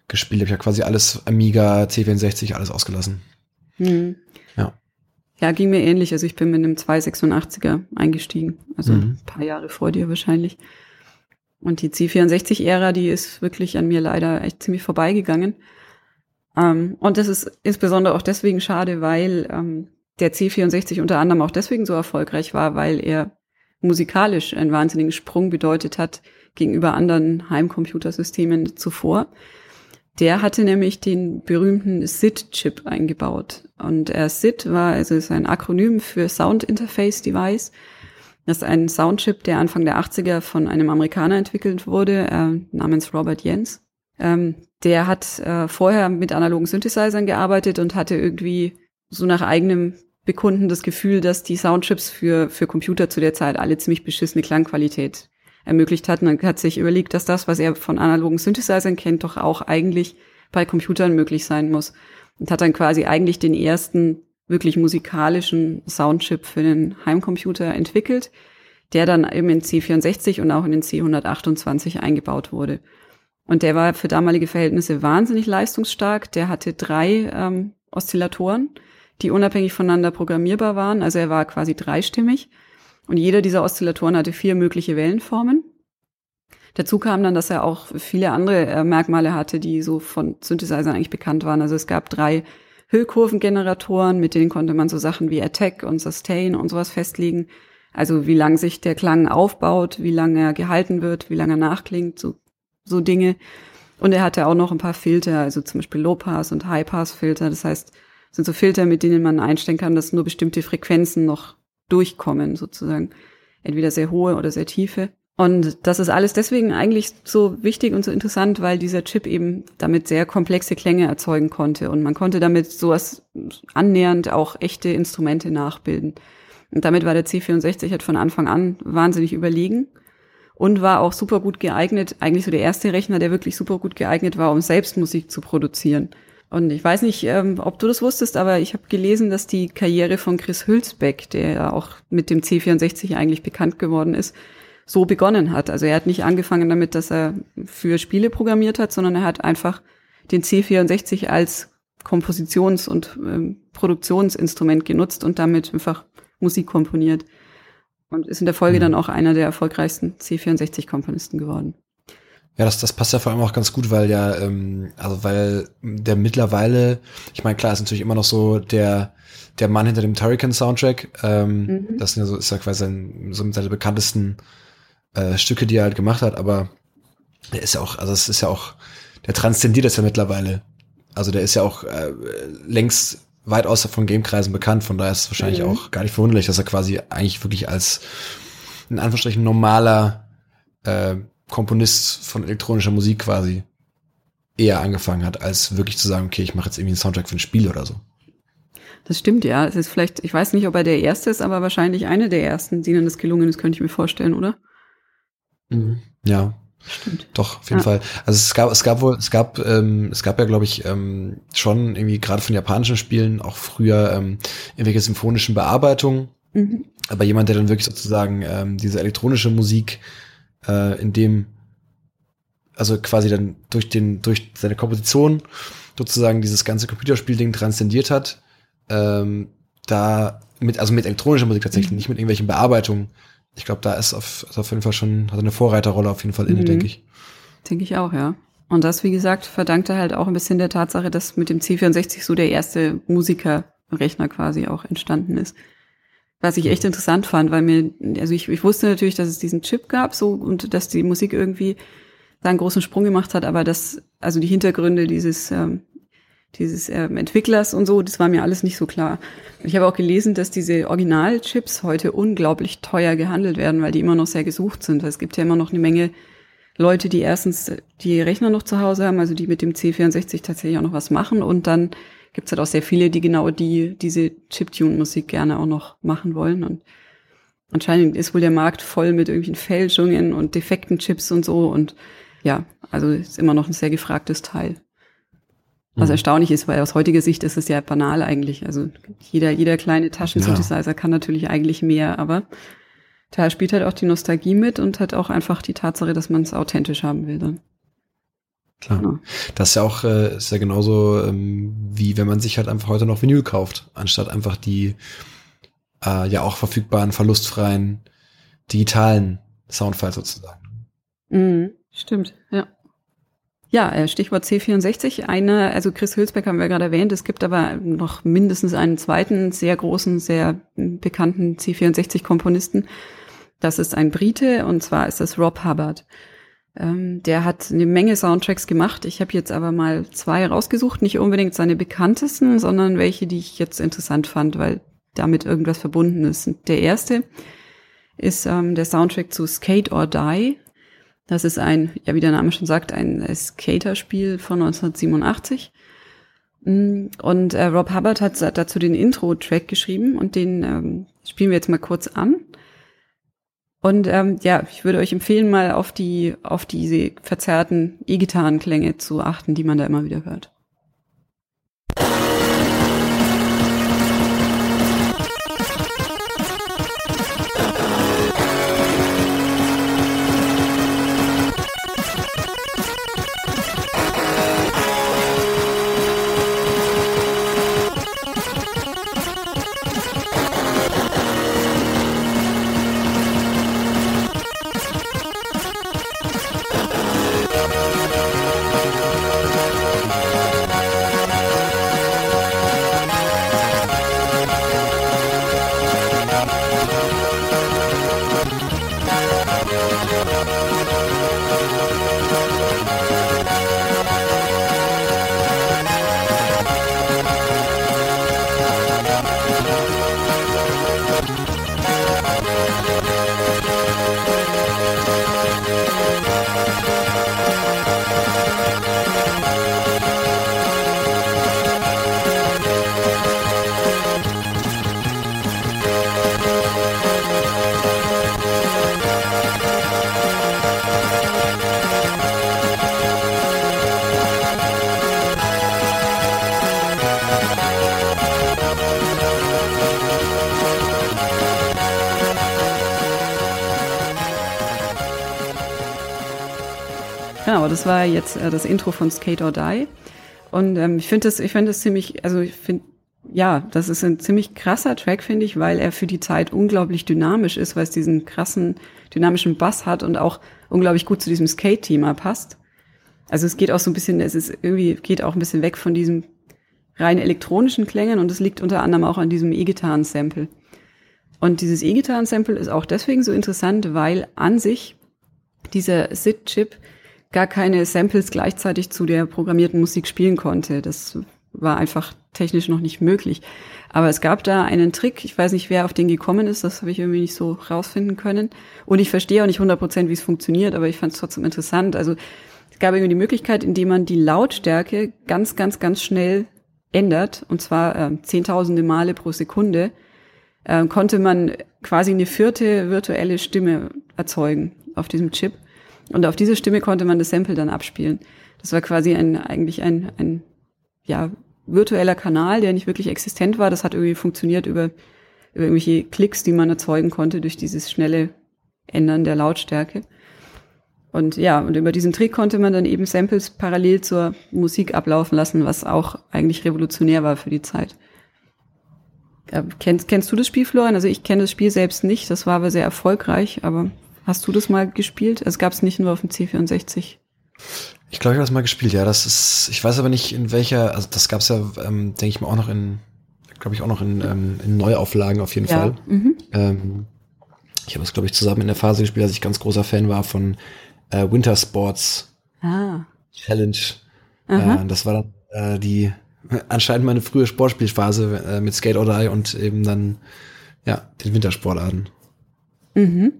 gespielt. Ich habe ja quasi alles Amiga, C64, alles ausgelassen. Hm. Ja. Ja, ging mir ähnlich. Also ich bin mit einem 286er eingestiegen. Also mhm. ein paar Jahre vor dir wahrscheinlich. Und die C64-Ära, die ist wirklich an mir leider echt ziemlich vorbeigegangen. Ähm, und das ist insbesondere auch deswegen schade, weil ähm, der C64 unter anderem auch deswegen so erfolgreich war, weil er musikalisch einen wahnsinnigen Sprung bedeutet hat gegenüber anderen Heimcomputersystemen zuvor. Der hatte nämlich den berühmten SID-Chip eingebaut. Und äh, SID war, also ist ein Akronym für Sound Interface Device. Das ist ein Soundchip, der Anfang der 80er von einem Amerikaner entwickelt wurde, äh, namens Robert Jens. Ähm, der hat äh, vorher mit analogen Synthesizern gearbeitet und hatte irgendwie so nach eigenem Bekunden das Gefühl, dass die Soundchips für, für Computer zu der Zeit alle ziemlich beschissene Klangqualität ermöglicht hatten. Dann hat sich überlegt, dass das, was er von analogen Synthesizern kennt, doch auch eigentlich bei Computern möglich sein muss. Und hat dann quasi eigentlich den ersten wirklich musikalischen Soundchip für den Heimcomputer entwickelt, der dann eben in C64 und auch in den C128 eingebaut wurde. Und der war für damalige Verhältnisse wahnsinnig leistungsstark. Der hatte drei ähm, Oszillatoren die unabhängig voneinander programmierbar waren. Also er war quasi dreistimmig. Und jeder dieser Oszillatoren hatte vier mögliche Wellenformen. Dazu kam dann, dass er auch viele andere äh, Merkmale hatte, die so von Synthesizern eigentlich bekannt waren. Also es gab drei Hüllkurvengeneratoren, mit denen konnte man so Sachen wie Attack und Sustain und sowas festlegen. Also wie lang sich der Klang aufbaut, wie lange er gehalten wird, wie lange er nachklingt, so, so Dinge. Und er hatte auch noch ein paar Filter, also zum Beispiel Low-Pass und High-Pass-Filter. Das heißt, sind so Filter, mit denen man einstellen kann, dass nur bestimmte Frequenzen noch durchkommen, sozusagen. Entweder sehr hohe oder sehr tiefe. Und das ist alles deswegen eigentlich so wichtig und so interessant, weil dieser Chip eben damit sehr komplexe Klänge erzeugen konnte. Und man konnte damit sowas annähernd auch echte Instrumente nachbilden. Und damit war der C64 halt von Anfang an wahnsinnig überlegen und war auch super gut geeignet, eigentlich so der erste Rechner, der wirklich super gut geeignet war, um selbst Musik zu produzieren. Und ich weiß nicht, ähm, ob du das wusstest, aber ich habe gelesen, dass die Karriere von Chris Hülsbeck, der auch mit dem C64 eigentlich bekannt geworden ist, so begonnen hat. Also er hat nicht angefangen damit, dass er für Spiele programmiert hat, sondern er hat einfach den C64 als Kompositions- und ähm, Produktionsinstrument genutzt und damit einfach Musik komponiert. Und ist in der Folge mhm. dann auch einer der erfolgreichsten C64-Komponisten geworden. Ja, das, das passt ja vor allem auch ganz gut, weil ja, ähm, also weil der mittlerweile, ich meine, klar, ist natürlich immer noch so der, der Mann hinter dem Turrican-Soundtrack. Ähm, mhm. Das ist ja so, ist ja quasi ein, so mit seiner bekanntesten äh, Stücke, die er halt gemacht hat, aber der ist ja auch, also es ist ja auch, der transzendiert das ja mittlerweile. Also der ist ja auch äh, längst weitaus von Gamekreisen bekannt, von daher ist es wahrscheinlich mhm. auch gar nicht verwunderlich, dass er quasi eigentlich wirklich als in Anführungsstrichen normaler äh, Komponist von elektronischer Musik quasi eher angefangen hat, als wirklich zu sagen, okay, ich mache jetzt irgendwie einen Soundtrack für ein Spiel oder so. Das stimmt, ja. Es ist vielleicht, ich weiß nicht, ob er der Erste ist, aber wahrscheinlich eine der ersten, denen das gelungen ist, könnte ich mir vorstellen, oder? Mhm. Ja. Stimmt. Doch, auf jeden ja. Fall. Also es gab, es gab wohl, es gab, ähm, es gab ja, glaube ich, ähm, schon irgendwie gerade von japanischen Spielen auch früher ähm, irgendwelche symphonischen Bearbeitungen. Mhm. Aber jemand, der dann wirklich sozusagen ähm, diese elektronische Musik äh, in dem, also quasi dann durch den, durch seine Komposition sozusagen dieses ganze Computerspielding transzendiert hat, ähm, da mit, also mit elektronischer Musik tatsächlich, mhm. nicht mit irgendwelchen Bearbeitungen, ich glaube, da ist auf, ist auf jeden Fall schon, hat eine Vorreiterrolle auf jeden Fall inne, mhm. denke ich. Denke ich auch, ja. Und das, wie gesagt, verdankte halt auch ein bisschen der Tatsache, dass mit dem C64 so der erste Musikerrechner quasi auch entstanden ist. Was ich echt interessant fand, weil mir, also ich, ich wusste natürlich, dass es diesen Chip gab, so, und dass die Musik irgendwie da einen großen Sprung gemacht hat, aber das, also die Hintergründe dieses ähm, dieses ähm, Entwicklers und so, das war mir alles nicht so klar. Ich habe auch gelesen, dass diese Originalchips heute unglaublich teuer gehandelt werden, weil die immer noch sehr gesucht sind. Es gibt ja immer noch eine Menge Leute, die erstens die Rechner noch zu Hause haben, also die mit dem C64 tatsächlich auch noch was machen und dann gibt es halt auch sehr viele, die genau die, diese Chiptune-Musik gerne auch noch machen wollen und anscheinend ist wohl der Markt voll mit irgendwelchen Fälschungen und defekten Chips und so und ja, also ist immer noch ein sehr gefragtes Teil. Was mhm. erstaunlich ist, weil aus heutiger Sicht ist es ja banal eigentlich. Also jeder, jeder kleine Taschensynthesizer ja. kann natürlich eigentlich mehr, aber da spielt halt auch die Nostalgie mit und hat auch einfach die Tatsache, dass man es authentisch haben will dann. Klar. Genau. Das ist ja auch äh, ist ja genauso ähm, wie wenn man sich halt einfach heute noch Vinyl kauft, anstatt einfach die äh, ja auch verfügbaren, verlustfreien digitalen Soundfiles sozusagen. Mhm, stimmt, ja. Ja, äh, Stichwort C64. Eine, also Chris Hülsbeck haben wir gerade erwähnt. Es gibt aber noch mindestens einen zweiten sehr großen, sehr bekannten C64-Komponisten. Das ist ein Brite und zwar ist das Rob Hubbard. Ähm, der hat eine Menge Soundtracks gemacht. Ich habe jetzt aber mal zwei rausgesucht, nicht unbedingt seine bekanntesten, sondern welche, die ich jetzt interessant fand, weil damit irgendwas verbunden ist. Der erste ist ähm, der Soundtrack zu Skate or Die. Das ist ein, ja, wie der Name schon sagt, ein Skater-Spiel von 1987. Mm, und äh, Rob Hubbard hat dazu den Intro-Track geschrieben und den ähm, spielen wir jetzt mal kurz an. Und ähm, ja, ich würde euch empfehlen, mal auf die auf diese verzerrten E-Gitarrenklänge zu achten, die man da immer wieder hört. Das war jetzt äh, das Intro von Skate or Die. Und ähm, ich finde das, ich finde das ziemlich, also ich finde, ja, das ist ein ziemlich krasser Track, finde ich, weil er für die Zeit unglaublich dynamisch ist, weil es diesen krassen, dynamischen Bass hat und auch unglaublich gut zu diesem Skate-Thema passt. Also es geht auch so ein bisschen, es ist irgendwie, geht auch ein bisschen weg von diesem rein elektronischen Klängen und es liegt unter anderem auch an diesem E-Gitarren-Sample. Und dieses E-Gitarren-Sample ist auch deswegen so interessant, weil an sich dieser SID-Chip gar keine Samples gleichzeitig zu der programmierten Musik spielen konnte. Das war einfach technisch noch nicht möglich. Aber es gab da einen Trick, ich weiß nicht, wer auf den gekommen ist, das habe ich irgendwie nicht so rausfinden können. Und ich verstehe auch nicht 100 Prozent, wie es funktioniert, aber ich fand es trotzdem interessant. Also es gab irgendwie die Möglichkeit, indem man die Lautstärke ganz, ganz, ganz schnell ändert, und zwar äh, zehntausende Male pro Sekunde, äh, konnte man quasi eine vierte virtuelle Stimme erzeugen auf diesem Chip. Und auf diese Stimme konnte man das Sample dann abspielen. Das war quasi ein, eigentlich ein, ein, ja, virtueller Kanal, der nicht wirklich existent war. Das hat irgendwie funktioniert über, über irgendwelche Klicks, die man erzeugen konnte durch dieses schnelle Ändern der Lautstärke. Und ja, und über diesen Trick konnte man dann eben Samples parallel zur Musik ablaufen lassen, was auch eigentlich revolutionär war für die Zeit. Kennst, kennst du das Spiel, Florian? Also ich kenne das Spiel selbst nicht, das war aber sehr erfolgreich, aber Hast du das mal gespielt? Es gab es nicht nur auf dem C64. Ich glaube, ich habe das mal gespielt, ja. Das ist, ich weiß aber nicht in welcher, also das gab es ja, ähm, denke ich mal, auch noch in, glaube ich, auch noch in, ähm, in Neuauflagen auf jeden ja. Fall. Mhm. Ähm, ich habe das, glaube ich, zusammen in der Phase gespielt, als ich ganz großer Fan war von äh, Winter Sports ah. Challenge. Äh, das war dann äh, die <laughs> anscheinend meine frühe Sportspielphase äh, mit Skate or Die und eben dann ja den Wintersportarten. Mhm.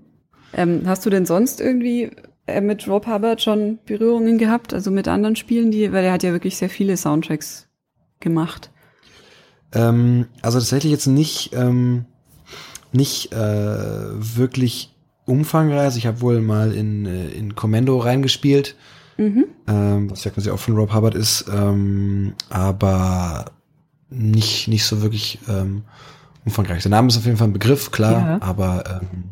Ähm, hast du denn sonst irgendwie äh, mit Rob Hubbard schon Berührungen gehabt, also mit anderen Spielen, die, weil er hat ja wirklich sehr viele Soundtracks gemacht. Ähm, also tatsächlich jetzt nicht, ähm, nicht äh, wirklich umfangreich. Also ich habe wohl mal in, äh, in Commando reingespielt, mhm. ähm, was ja quasi auch von Rob Hubbard ist, ähm, aber nicht, nicht so wirklich ähm, umfangreich. Der Name ist auf jeden Fall ein Begriff, klar, ja. aber ähm,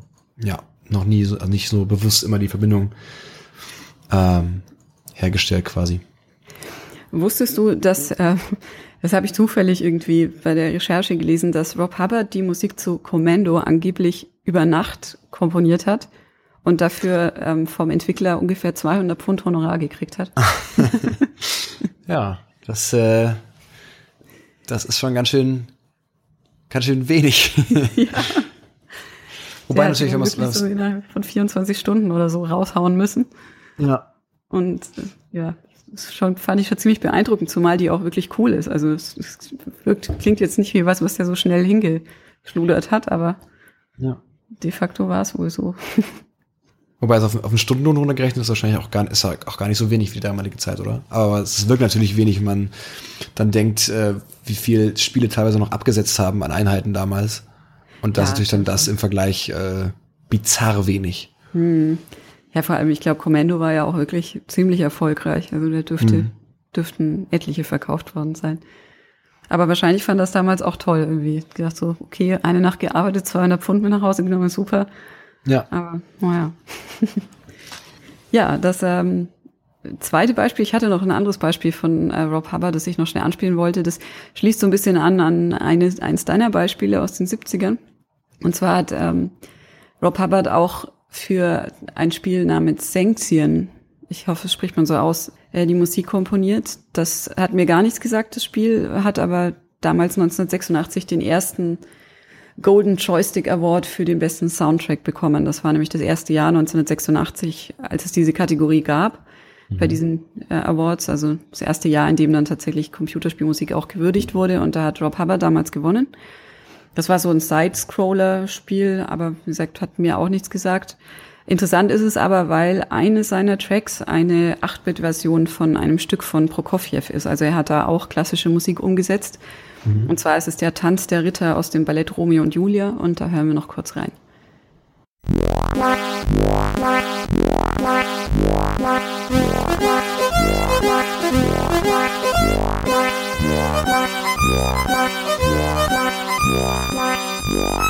ja, noch nie, so, also nicht so bewusst immer die Verbindung ähm, hergestellt quasi. Wusstest du, dass, äh, das habe ich zufällig irgendwie bei der Recherche gelesen, dass Rob Hubbard die Musik zu Commando angeblich über Nacht komponiert hat und dafür ähm, vom Entwickler ungefähr 200 Pfund Honorar gekriegt hat. <laughs> ja, das, äh, das ist schon ganz schön, ganz schön wenig. <laughs> ja. Wobei ja, natürlich, wenn man es so innerhalb von 24 Stunden oder so raushauen müssen. Ja. Und äh, ja, das schon, fand ich schon ziemlich beeindruckend, zumal die auch wirklich cool ist. Also es, es wirkt, klingt jetzt nicht wie was, was der so schnell hingeschludert hat, aber ja. de facto war es wohl so. <laughs> Wobei es auf, auf einen Stundenlohn runtergerechnet ist wahrscheinlich auch gar, ist auch gar nicht so wenig wie die damalige Zeit, oder? Aber es wirkt natürlich wenig, wenn man dann denkt, äh, wie viel Spiele teilweise noch abgesetzt haben an Einheiten damals. Und das ja, ist natürlich dann das im Vergleich äh, bizarr wenig. Hm. Ja, vor allem, ich glaube, Commando war ja auch wirklich ziemlich erfolgreich. Also der dürfte, hm. dürften etliche verkauft worden sein. Aber wahrscheinlich fand das damals auch toll irgendwie. Ich gedacht so, okay, eine Nacht gearbeitet, 200 Pfund mit nach Hause genommen, super. Ja. Aber, naja. <laughs> ja, das ähm, zweite Beispiel, ich hatte noch ein anderes Beispiel von äh, Rob Hubbard, das ich noch schnell anspielen wollte. Das schließt so ein bisschen an an eine, eines deiner Beispiele aus den 70ern. Und zwar hat ähm, Rob Hubbard auch für ein Spiel namens Sanktien, ich hoffe, es spricht man so aus, äh, die Musik komponiert. Das hat mir gar nichts gesagt, das Spiel, hat aber damals 1986 den ersten Golden Joystick Award für den besten Soundtrack bekommen. Das war nämlich das erste Jahr 1986, als es diese Kategorie gab mhm. bei diesen äh, Awards. Also das erste Jahr, in dem dann tatsächlich Computerspielmusik auch gewürdigt wurde. Und da hat Rob Hubbard damals gewonnen. Das war so ein Side-Scroller-Spiel, aber wie gesagt, hat mir auch nichts gesagt. Interessant ist es aber, weil eine seiner Tracks eine 8-Bit-Version von einem Stück von Prokofjew ist. Also er hat da auch klassische Musik umgesetzt. Mhm. Und zwar ist es der Tanz der Ritter aus dem Ballett Romeo und Julia und da hören wir noch kurz rein. Musik <laughs> Yeah.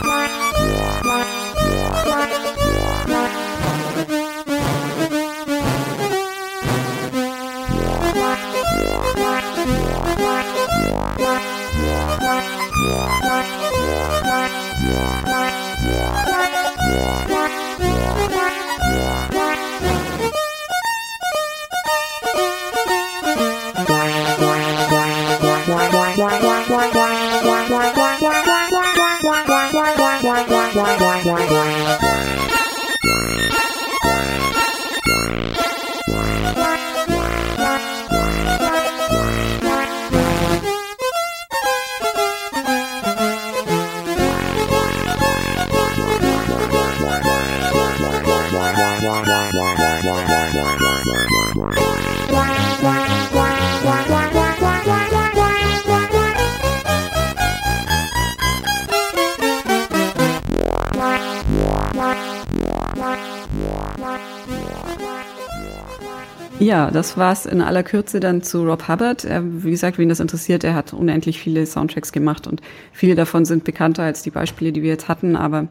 Ja, das war's in aller Kürze dann zu Rob Hubbard. Er, wie gesagt, wen das interessiert, er hat unendlich viele Soundtracks gemacht und viele davon sind bekannter als die Beispiele, die wir jetzt hatten, aber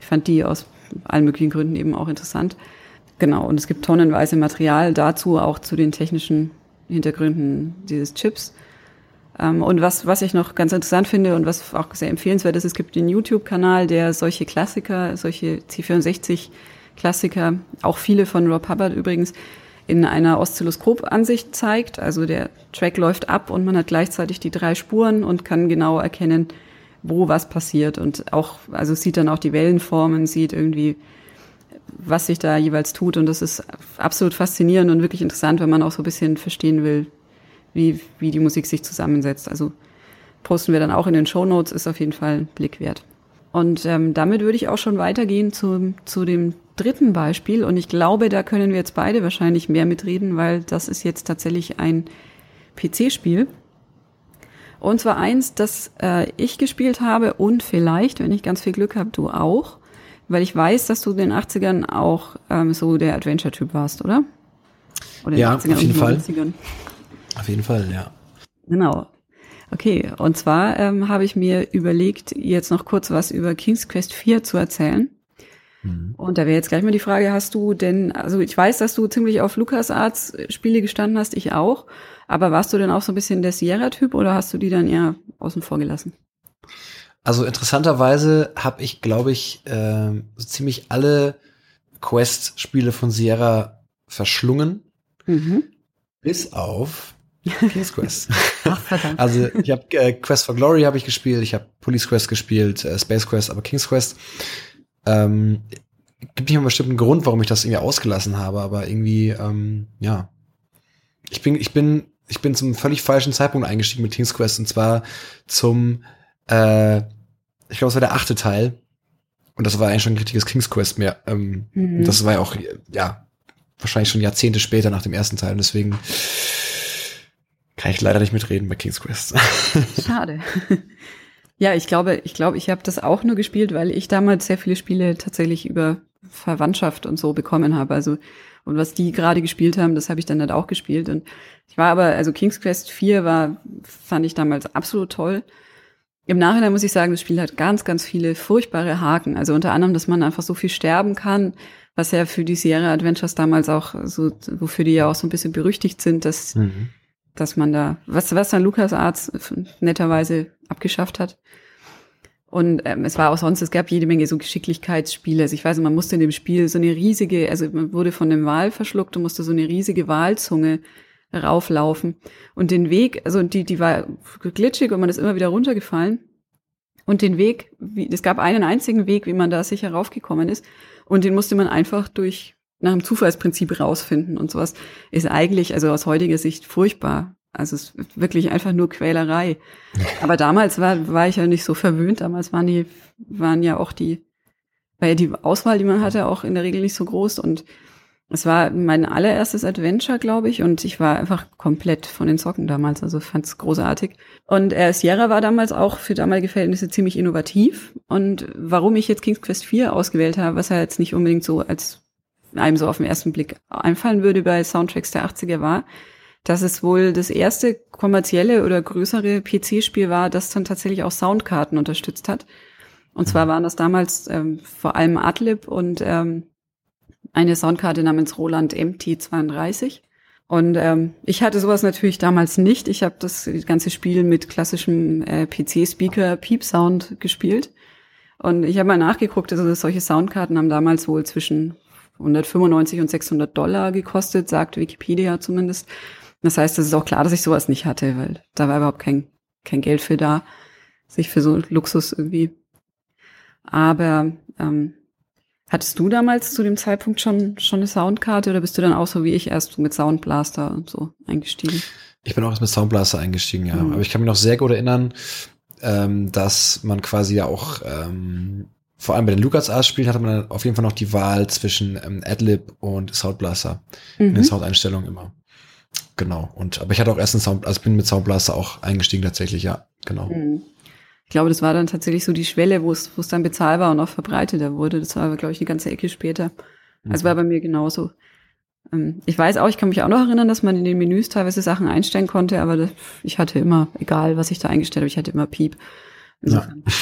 ich fand die aus allen möglichen Gründen eben auch interessant. Genau, und es gibt tonnenweise Material dazu, auch zu den technischen Hintergründen dieses Chips. Ähm, und was, was ich noch ganz interessant finde und was auch sehr empfehlenswert ist, es gibt den YouTube-Kanal, der solche Klassiker, solche C64-Klassiker, auch viele von Rob Hubbard übrigens, in einer Oszilloskop-Ansicht zeigt. Also der Track läuft ab und man hat gleichzeitig die drei Spuren und kann genau erkennen, wo was passiert und auch, also sieht dann auch die Wellenformen, sieht irgendwie, was sich da jeweils tut und das ist absolut faszinierend und wirklich interessant, wenn man auch so ein bisschen verstehen will, wie, wie die Musik sich zusammensetzt. Also posten wir dann auch in den Show Notes, ist auf jeden Fall ein Blick wert. Und ähm, damit würde ich auch schon weitergehen zu, zu dem dritten Beispiel. Und ich glaube, da können wir jetzt beide wahrscheinlich mehr mitreden, weil das ist jetzt tatsächlich ein PC-Spiel. Und zwar eins, das äh, ich gespielt habe und vielleicht, wenn ich ganz viel Glück habe, du auch. Weil ich weiß, dass du in den 80ern auch ähm, so der Adventure-Typ warst, oder? oder ja, auf jeden Fall. Auf jeden Fall, ja. Genau. Okay, und zwar ähm, habe ich mir überlegt, jetzt noch kurz was über King's Quest 4 zu erzählen. Mhm. Und da wäre jetzt gleich mal die Frage, hast du denn, also ich weiß, dass du ziemlich auf LucasArts Spiele gestanden hast, ich auch, aber warst du denn auch so ein bisschen der Sierra-Typ oder hast du die dann eher außen vor gelassen? Also interessanterweise habe ich, glaube ich, äh, so ziemlich alle Quest-Spiele von Sierra verschlungen. Mhm. Bis auf <laughs> King's Quest. Ach, verdammt. Also ich habe äh, Quest for Glory habe ich gespielt, ich habe Police Quest gespielt, äh, Space Quest, aber King's Quest ähm, gibt nicht einen bestimmten Grund, warum ich das irgendwie ausgelassen habe, aber irgendwie ähm, ja, ich bin ich bin ich bin zum völlig falschen Zeitpunkt eingestiegen mit King's Quest und zwar zum äh, ich glaube es war der achte Teil und das war eigentlich schon ein richtiges King's Quest mehr. Ähm, mhm. Das war ja auch ja wahrscheinlich schon Jahrzehnte später nach dem ersten Teil und deswegen kann ich leider nicht mitreden bei King's Quest. <laughs> Schade. Ja, ich glaube, ich glaube, ich habe das auch nur gespielt, weil ich damals sehr viele Spiele tatsächlich über Verwandtschaft und so bekommen habe. Also und was die gerade gespielt haben, das habe ich dann halt auch gespielt. Und ich war aber, also King's Quest 4 war, fand ich damals absolut toll. Im Nachhinein muss ich sagen, das Spiel hat ganz, ganz viele furchtbare Haken. Also unter anderem, dass man einfach so viel sterben kann, was ja für die Sierra Adventures damals auch so, wofür die ja auch so ein bisschen berüchtigt sind, dass mhm dass man da, was, was dann Lukas Arzt netterweise abgeschafft hat. Und ähm, es war auch sonst, es gab jede Menge so Geschicklichkeitsspiele. Also ich weiß, man musste in dem Spiel so eine riesige, also man wurde von dem Wal verschluckt und musste so eine riesige Walzunge rauflaufen. Und den Weg, also die, die war glitschig und man ist immer wieder runtergefallen. Und den Weg, wie, es gab einen einzigen Weg, wie man da sicher raufgekommen ist. Und den musste man einfach durch nach dem Zufallsprinzip rausfinden und sowas ist eigentlich, also aus heutiger Sicht furchtbar. Also es ist wirklich einfach nur Quälerei. Aber damals war, war ich ja nicht so verwöhnt. Damals waren die, waren ja auch die, war ja die Auswahl, die man hatte, auch in der Regel nicht so groß. Und es war mein allererstes Adventure, glaube ich, und ich war einfach komplett von den Socken damals. Also fand es großartig. Und äh, Sierra war damals auch für damalige Verhältnisse ziemlich innovativ. Und warum ich jetzt King's Quest 4 ausgewählt habe, was ja jetzt nicht unbedingt so als einem so auf den ersten Blick einfallen würde bei Soundtracks der 80er war, dass es wohl das erste kommerzielle oder größere PC-Spiel war, das dann tatsächlich auch Soundkarten unterstützt hat. Und zwar waren das damals ähm, vor allem Adlib und ähm, eine Soundkarte namens Roland MT32. Und ähm, ich hatte sowas natürlich damals nicht. Ich habe das, ganze Spiel mit klassischem äh, PC-Speaker Peep Sound gespielt. Und ich habe mal nachgeguckt, also solche Soundkarten haben damals wohl zwischen 195 und 600 Dollar gekostet, sagt Wikipedia zumindest. Das heißt, es ist auch klar, dass ich sowas nicht hatte, weil da war überhaupt kein, kein Geld für da, sich für so Luxus irgendwie. Aber ähm, hattest du damals zu dem Zeitpunkt schon, schon eine Soundkarte oder bist du dann auch so wie ich erst mit Soundblaster und so eingestiegen? Ich bin auch erst mit Soundblaster eingestiegen, ja. Mhm. Aber ich kann mich noch sehr gut erinnern, ähm, dass man quasi ja auch ähm, vor allem bei den LucasArts-Spielen hatte man auf jeden Fall noch die Wahl zwischen ähm, Adlib und Soundblaster mhm. in den mhm. Soundeinstellungen immer. Genau. Und aber ich hatte auch erst einen Sound, also bin mit Soundblaster auch eingestiegen tatsächlich, ja, genau. Mhm. Ich glaube, das war dann tatsächlich so die Schwelle, wo es, wo es dann bezahlbar und auch verbreiteter wurde. Das war, glaube ich, eine ganze Ecke später. Also mhm. war bei mir genauso. Ähm, ich weiß auch, ich kann mich auch noch erinnern, dass man in den Menüs teilweise Sachen einstellen konnte, aber das, ich hatte immer, egal was ich da eingestellt habe, ich hatte immer Piep. Insofern. Ja.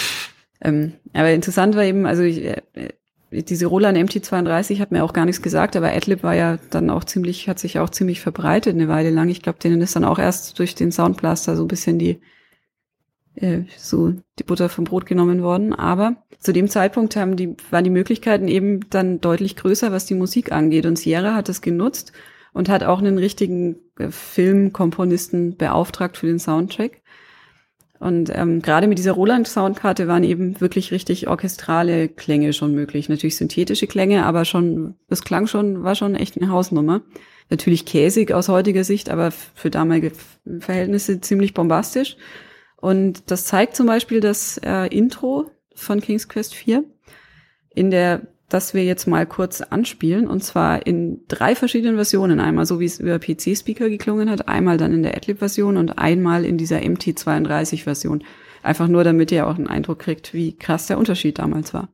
Ähm, aber interessant war eben, also ich, äh, diese Roland MT32 hat mir auch gar nichts gesagt, aber Adlib war ja dann auch ziemlich, hat sich auch ziemlich verbreitet eine Weile lang. Ich glaube, denen ist dann auch erst durch den Soundblaster so ein bisschen die, äh, so die Butter vom Brot genommen worden. Aber zu dem Zeitpunkt haben die, waren die Möglichkeiten eben dann deutlich größer, was die Musik angeht. Und Sierra hat das genutzt und hat auch einen richtigen äh, Filmkomponisten beauftragt für den Soundtrack. Und ähm, gerade mit dieser Roland-Soundkarte waren eben wirklich richtig orchestrale Klänge schon möglich. Natürlich synthetische Klänge, aber schon, das klang schon, war schon echt eine Hausnummer. Natürlich käsig aus heutiger Sicht, aber für damalige Verhältnisse ziemlich bombastisch. Und das zeigt zum Beispiel das äh, Intro von King's Quest 4 in der das wir jetzt mal kurz anspielen, und zwar in drei verschiedenen Versionen. Einmal so, wie es über PC-Speaker geklungen hat, einmal dann in der Adlib-Version und einmal in dieser MT32-Version. Einfach nur, damit ihr auch einen Eindruck kriegt, wie krass der Unterschied damals war.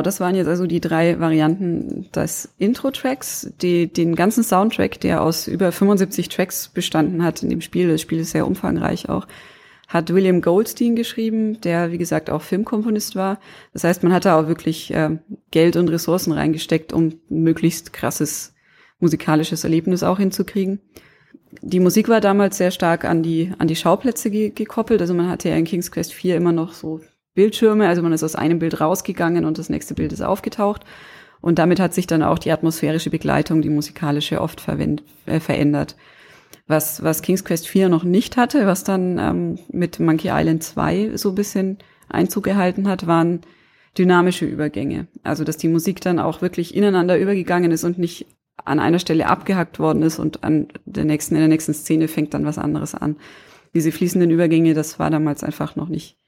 Genau, das waren jetzt also die drei Varianten des Intro-Tracks. Den ganzen Soundtrack, der aus über 75 Tracks bestanden hat in dem Spiel, das Spiel ist sehr umfangreich auch, hat William Goldstein geschrieben, der wie gesagt auch Filmkomponist war. Das heißt, man hat da auch wirklich äh, Geld und Ressourcen reingesteckt, um möglichst krasses musikalisches Erlebnis auch hinzukriegen. Die Musik war damals sehr stark an die, an die Schauplätze ge gekoppelt. Also man hatte ja in King's Quest 4 immer noch so Bildschirme. Also man ist aus einem Bild rausgegangen und das nächste Bild ist aufgetaucht. Und damit hat sich dann auch die atmosphärische Begleitung, die musikalische, oft äh, verändert. Was, was King's Quest 4 noch nicht hatte, was dann ähm, mit Monkey Island 2 so ein bisschen Einzug gehalten hat, waren dynamische Übergänge. Also dass die Musik dann auch wirklich ineinander übergegangen ist und nicht an einer Stelle abgehackt worden ist und an der nächsten, in der nächsten Szene fängt dann was anderes an. Diese fließenden Übergänge, das war damals einfach noch nicht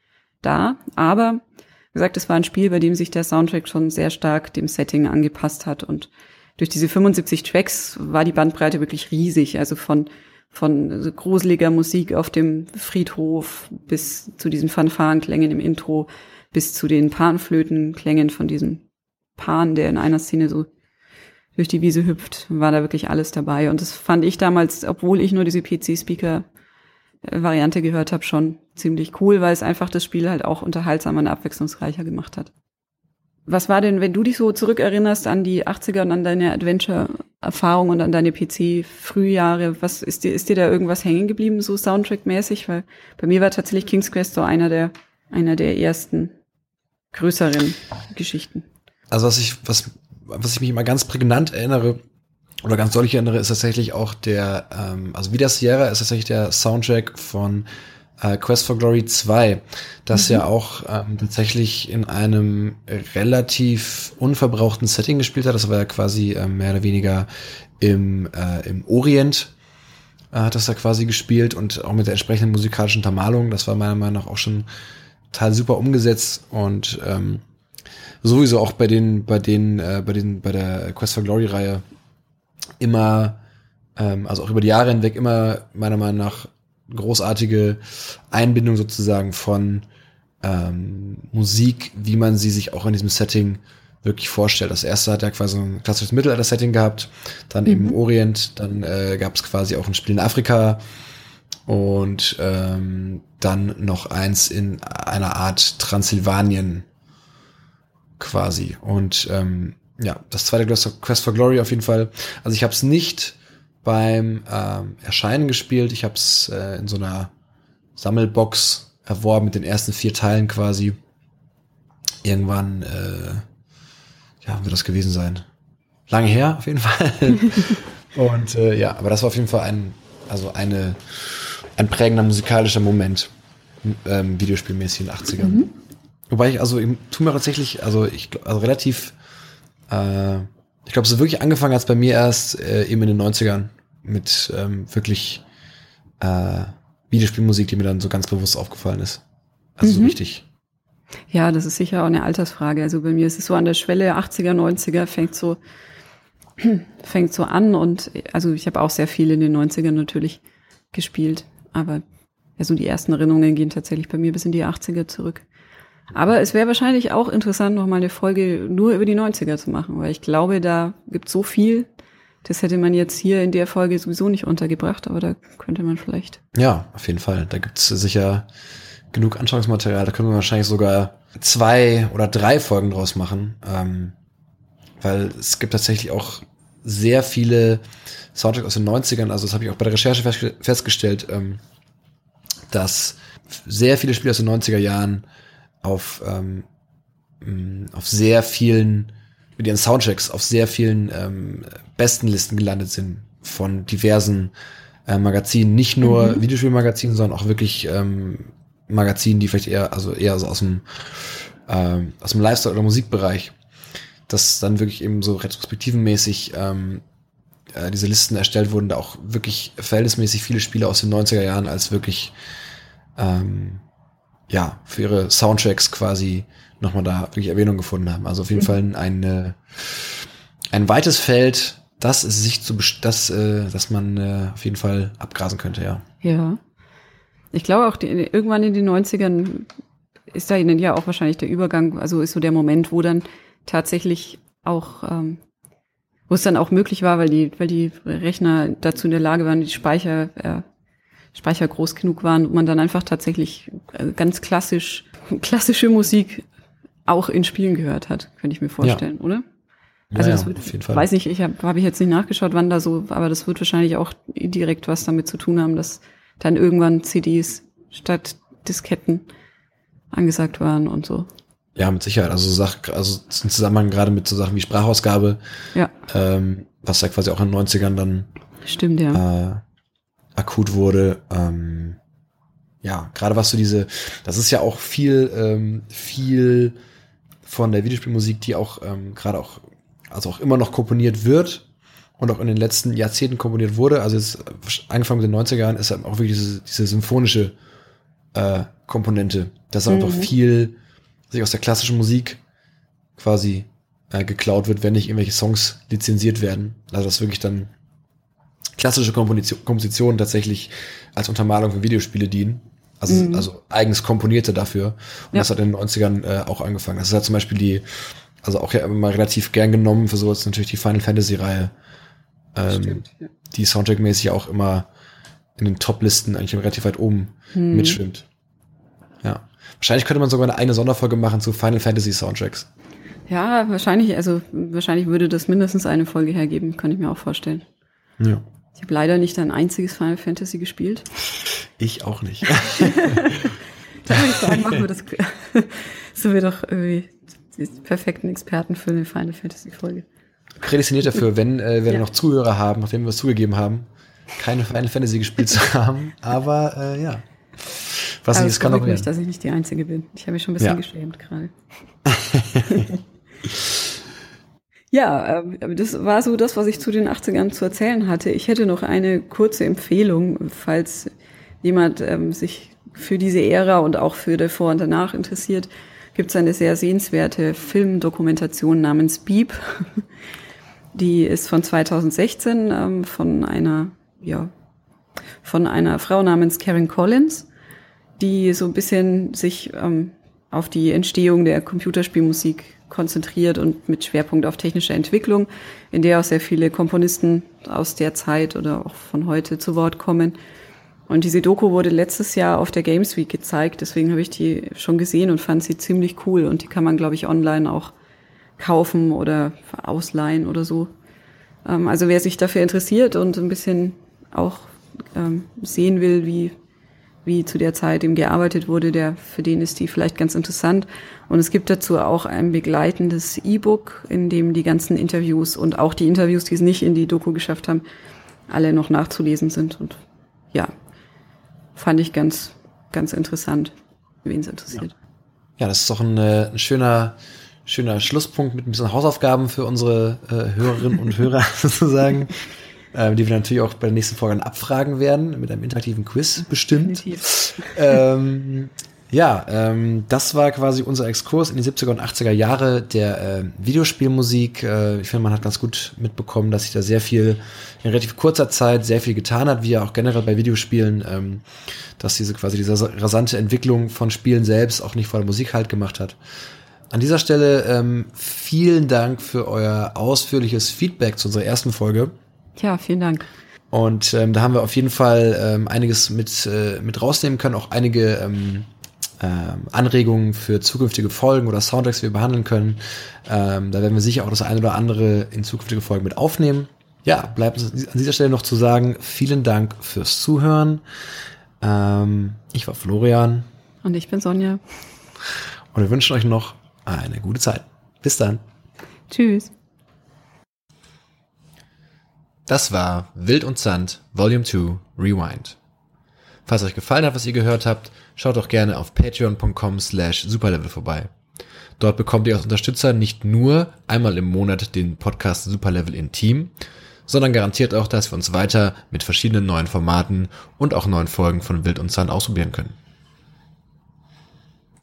da. Aber, wie gesagt, es war ein Spiel, bei dem sich der Soundtrack schon sehr stark dem Setting angepasst hat und durch diese 75 Tracks war die Bandbreite wirklich riesig. Also von, von gruseliger Musik auf dem Friedhof bis zu diesen Fanfarenklängen im Intro, bis zu den Panflötenklängen von diesem Pan, der in einer Szene so durch die Wiese hüpft, war da wirklich alles dabei. Und das fand ich damals, obwohl ich nur diese PC-Speaker-Variante gehört habe, schon ziemlich cool, weil es einfach das Spiel halt auch unterhaltsamer und abwechslungsreicher gemacht hat. Was war denn, wenn du dich so zurückerinnerst an die 80er und an deine Adventure-Erfahrung und an deine PC-Frühjahre, was ist dir, ist dir da irgendwas hängen geblieben, so Soundtrack-mäßig? Weil bei mir war tatsächlich King's Quest so einer der, einer der ersten größeren Geschichten. Also was ich, was was ich mich immer ganz prägnant erinnere, oder ganz deutlich erinnere, ist tatsächlich auch der, ähm, also wie das Sierra ist tatsächlich der Soundtrack von äh, Quest for Glory 2, das mhm. ja auch ähm, tatsächlich in einem relativ unverbrauchten Setting gespielt hat. Das war ja quasi äh, mehr oder weniger im, äh, im Orient äh, hat das da quasi gespielt und auch mit der entsprechenden musikalischen Untermalung. Das war meiner Meinung nach auch schon total super umgesetzt und ähm, sowieso auch bei den, bei den, äh, bei den, bei der Quest for Glory Reihe immer, ähm, also auch über die Jahre hinweg immer meiner Meinung nach großartige Einbindung sozusagen von ähm, Musik, wie man sie sich auch in diesem Setting wirklich vorstellt. Das erste hat ja quasi ein klassisches Mittelalter-Setting gehabt, dann mhm. im Orient, dann äh, gab es quasi auch ein Spiel in Afrika und ähm, dann noch eins in einer Art Transsilvanien quasi. Und ähm, ja, das zweite Quest for Glory auf jeden Fall. Also ich habe es nicht beim ähm, Erscheinen gespielt. Ich habe es äh, in so einer Sammelbox erworben mit den ersten vier Teilen quasi. Irgendwann, äh, ja, wird das gewesen sein. Lange her, auf jeden Fall. <laughs> Und äh, ja, aber das war auf jeden Fall ein, also eine, ein prägender musikalischer Moment, ähm, videospielmäßig in den 80ern. Mhm. Wobei ich, also, ich tu mir tatsächlich, also ich, also relativ, äh, ich glaube, so wirklich angefangen hat es bei mir erst äh, eben in den 90ern mit ähm, wirklich äh, Videospielmusik, die mir dann so ganz bewusst aufgefallen ist. Also mhm. so richtig. Ja, das ist sicher auch eine Altersfrage. Also bei mir ist es so an der Schwelle 80er, 90er fängt so <clears throat> fängt so an und also ich habe auch sehr viel in den 90ern natürlich gespielt, aber also die ersten Erinnerungen gehen tatsächlich bei mir bis in die 80er zurück. Aber es wäre wahrscheinlich auch interessant, noch mal eine Folge nur über die 90er zu machen, weil ich glaube, da gibt so viel. Das hätte man jetzt hier in der Folge sowieso nicht untergebracht, aber da könnte man vielleicht. Ja, auf jeden Fall. Da gibt's sicher genug Anschauungsmaterial. Da können wir wahrscheinlich sogar zwei oder drei Folgen draus machen. Ähm, weil es gibt tatsächlich auch sehr viele Soundtracks aus den 90ern. Also das habe ich auch bei der Recherche festgestellt, ähm, dass sehr viele Spiele aus den 90er Jahren auf, ähm, mm, auf sehr vielen, mit ihren Soundtracks auf sehr vielen ähm, besten Listen gelandet sind von diversen äh, Magazinen, nicht nur mhm. Videospielmagazinen, sondern auch wirklich ähm, Magazinen, die vielleicht eher, also eher so aus dem, ähm, aus dem Lifestyle- oder Musikbereich, dass dann wirklich eben so retrospektivenmäßig ähm, äh, diese Listen erstellt wurden, da auch wirklich verhältnismäßig viele Spiele aus den 90er Jahren als wirklich ähm, ja, für ihre Soundtracks quasi nochmal da wirklich Erwähnung gefunden haben. Also auf jeden mhm. Fall ein, äh, ein weites Feld, das ist sich zu, das, äh, dass man äh, auf jeden Fall abgrasen könnte, ja. Ja. Ich glaube auch, die, irgendwann in den 90ern ist da ihnen ja auch wahrscheinlich der Übergang, also ist so der Moment, wo dann tatsächlich auch, ähm, wo es dann auch möglich war, weil die, weil die Rechner dazu in der Lage waren, die Speicher, äh, Speicher groß genug waren, und man dann einfach tatsächlich äh, ganz klassisch, <laughs> klassische Musik auch in Spielen gehört hat, könnte ich mir vorstellen, ja. oder? Also ja, das wird, auf jeden Fall. weiß nicht, ich habe hab ich jetzt nicht nachgeschaut, wann da so, aber das wird wahrscheinlich auch direkt was damit zu tun haben, dass dann irgendwann CDs statt Disketten angesagt waren und so. Ja, mit Sicherheit. Also Sach, also im Zusammenhang gerade mit so Sachen wie Sprachausgabe, ja. ähm, was ja quasi auch in den 90ern dann Stimmt, ja. Äh, akut wurde. Ähm, ja, gerade was so diese, das ist ja auch viel, ähm, viel von der Videospielmusik, die auch ähm, gerade auch, also auch immer noch komponiert wird und auch in den letzten Jahrzehnten komponiert wurde. Also jetzt angefangen mit den 90er Jahren ist halt auch wirklich diese, diese symphonische äh, Komponente. Das ist mhm. einfach viel sich aus der klassischen Musik quasi äh, geklaut wird, wenn nicht irgendwelche Songs lizenziert werden. Also dass wirklich dann klassische Komposition, Kompositionen tatsächlich als Untermalung für Videospiele dienen. Also, mhm. also eigens komponierte dafür. Und ja. das hat in den 90ern äh, auch angefangen. Das ist halt zum Beispiel die, also auch ja immer relativ gern genommen für sowas natürlich die Final Fantasy Reihe. Ähm, Stimmt, ja. Die Soundtrack-mäßig auch immer in den Top-Listen eigentlich relativ weit oben mhm. mitschwimmt. Ja. Wahrscheinlich könnte man sogar eine eigene Sonderfolge machen zu Final Fantasy Soundtracks. Ja, wahrscheinlich, also wahrscheinlich würde das mindestens eine Folge hergeben, kann ich mir auch vorstellen. Ja. Ich habe leider nicht ein einziges Final Fantasy gespielt. Ich auch nicht. <laughs> <laughs> da würde ich sagen, machen wir das. <laughs> so wir doch irgendwie die perfekten Experten für eine Final Fantasy Folge. Prädestiniert dafür, wenn äh, wir ja. noch Zuhörer haben, nachdem wir es zugegeben haben, keine Final Fantasy gespielt zu haben. Aber äh, ja. Was Aber nicht, das kann auch mich, dass ich nicht die Einzige bin. Ich habe mich schon ein bisschen ja. geschämt gerade. Ja, ähm, das war so das, was ich zu den 80ern zu erzählen hatte. Ich hätte noch eine kurze Empfehlung, falls jemand ähm, sich für diese Ära und auch für davor und danach interessiert, gibt es eine sehr sehenswerte Filmdokumentation namens Beep. <laughs> Die ist von 2016 ähm, von einer, ja, von einer Frau namens Karen Collins die so ein bisschen sich ähm, auf die Entstehung der Computerspielmusik konzentriert und mit Schwerpunkt auf technische Entwicklung, in der auch sehr viele Komponisten aus der Zeit oder auch von heute zu Wort kommen. Und diese Doku wurde letztes Jahr auf der Games Week gezeigt, deswegen habe ich die schon gesehen und fand sie ziemlich cool und die kann man, glaube ich, online auch kaufen oder ausleihen oder so. Ähm, also wer sich dafür interessiert und ein bisschen auch ähm, sehen will, wie wie zu der Zeit eben gearbeitet wurde, der, für den ist die vielleicht ganz interessant. Und es gibt dazu auch ein begleitendes E-Book, in dem die ganzen Interviews und auch die Interviews, die es nicht in die Doku geschafft haben, alle noch nachzulesen sind. Und ja, fand ich ganz, ganz interessant, wen es interessiert. Ja. ja, das ist doch ein, äh, ein schöner, schöner Schlusspunkt mit ein bisschen Hausaufgaben für unsere äh, Hörerinnen und Hörer <laughs> sozusagen äh, die wir natürlich auch bei der nächsten Folge dann abfragen werden, mit einem interaktiven Quiz bestimmt. <laughs> ähm, ja, ähm, das war quasi unser Exkurs in die 70er und 80er Jahre der äh, Videospielmusik. Äh, ich finde, man hat ganz gut mitbekommen, dass sich da sehr viel in relativ kurzer Zeit sehr viel getan hat, wie ja auch generell bei Videospielen, ähm, dass diese quasi diese rasante Entwicklung von Spielen selbst auch nicht vor der Musik halt gemacht hat. An dieser Stelle ähm, vielen Dank für euer ausführliches Feedback zu unserer ersten Folge. Ja, vielen Dank. Und ähm, da haben wir auf jeden Fall ähm, einiges mit, äh, mit rausnehmen können, auch einige ähm, ähm, Anregungen für zukünftige Folgen oder Soundtracks, die wir behandeln können. Ähm, da werden wir sicher auch das eine oder andere in zukünftige Folgen mit aufnehmen. Ja, bleibt uns an dieser Stelle noch zu sagen, vielen Dank fürs Zuhören. Ähm, ich war Florian. Und ich bin Sonja. Und wir wünschen euch noch eine gute Zeit. Bis dann. Tschüss. Das war Wild und Sand Volume 2 Rewind. Falls euch gefallen hat, was ihr gehört habt, schaut doch gerne auf patreon.com slash superlevel vorbei. Dort bekommt ihr als Unterstützer nicht nur einmal im Monat den Podcast Superlevel in Team, sondern garantiert auch, dass wir uns weiter mit verschiedenen neuen Formaten und auch neuen Folgen von Wild und Sand ausprobieren können.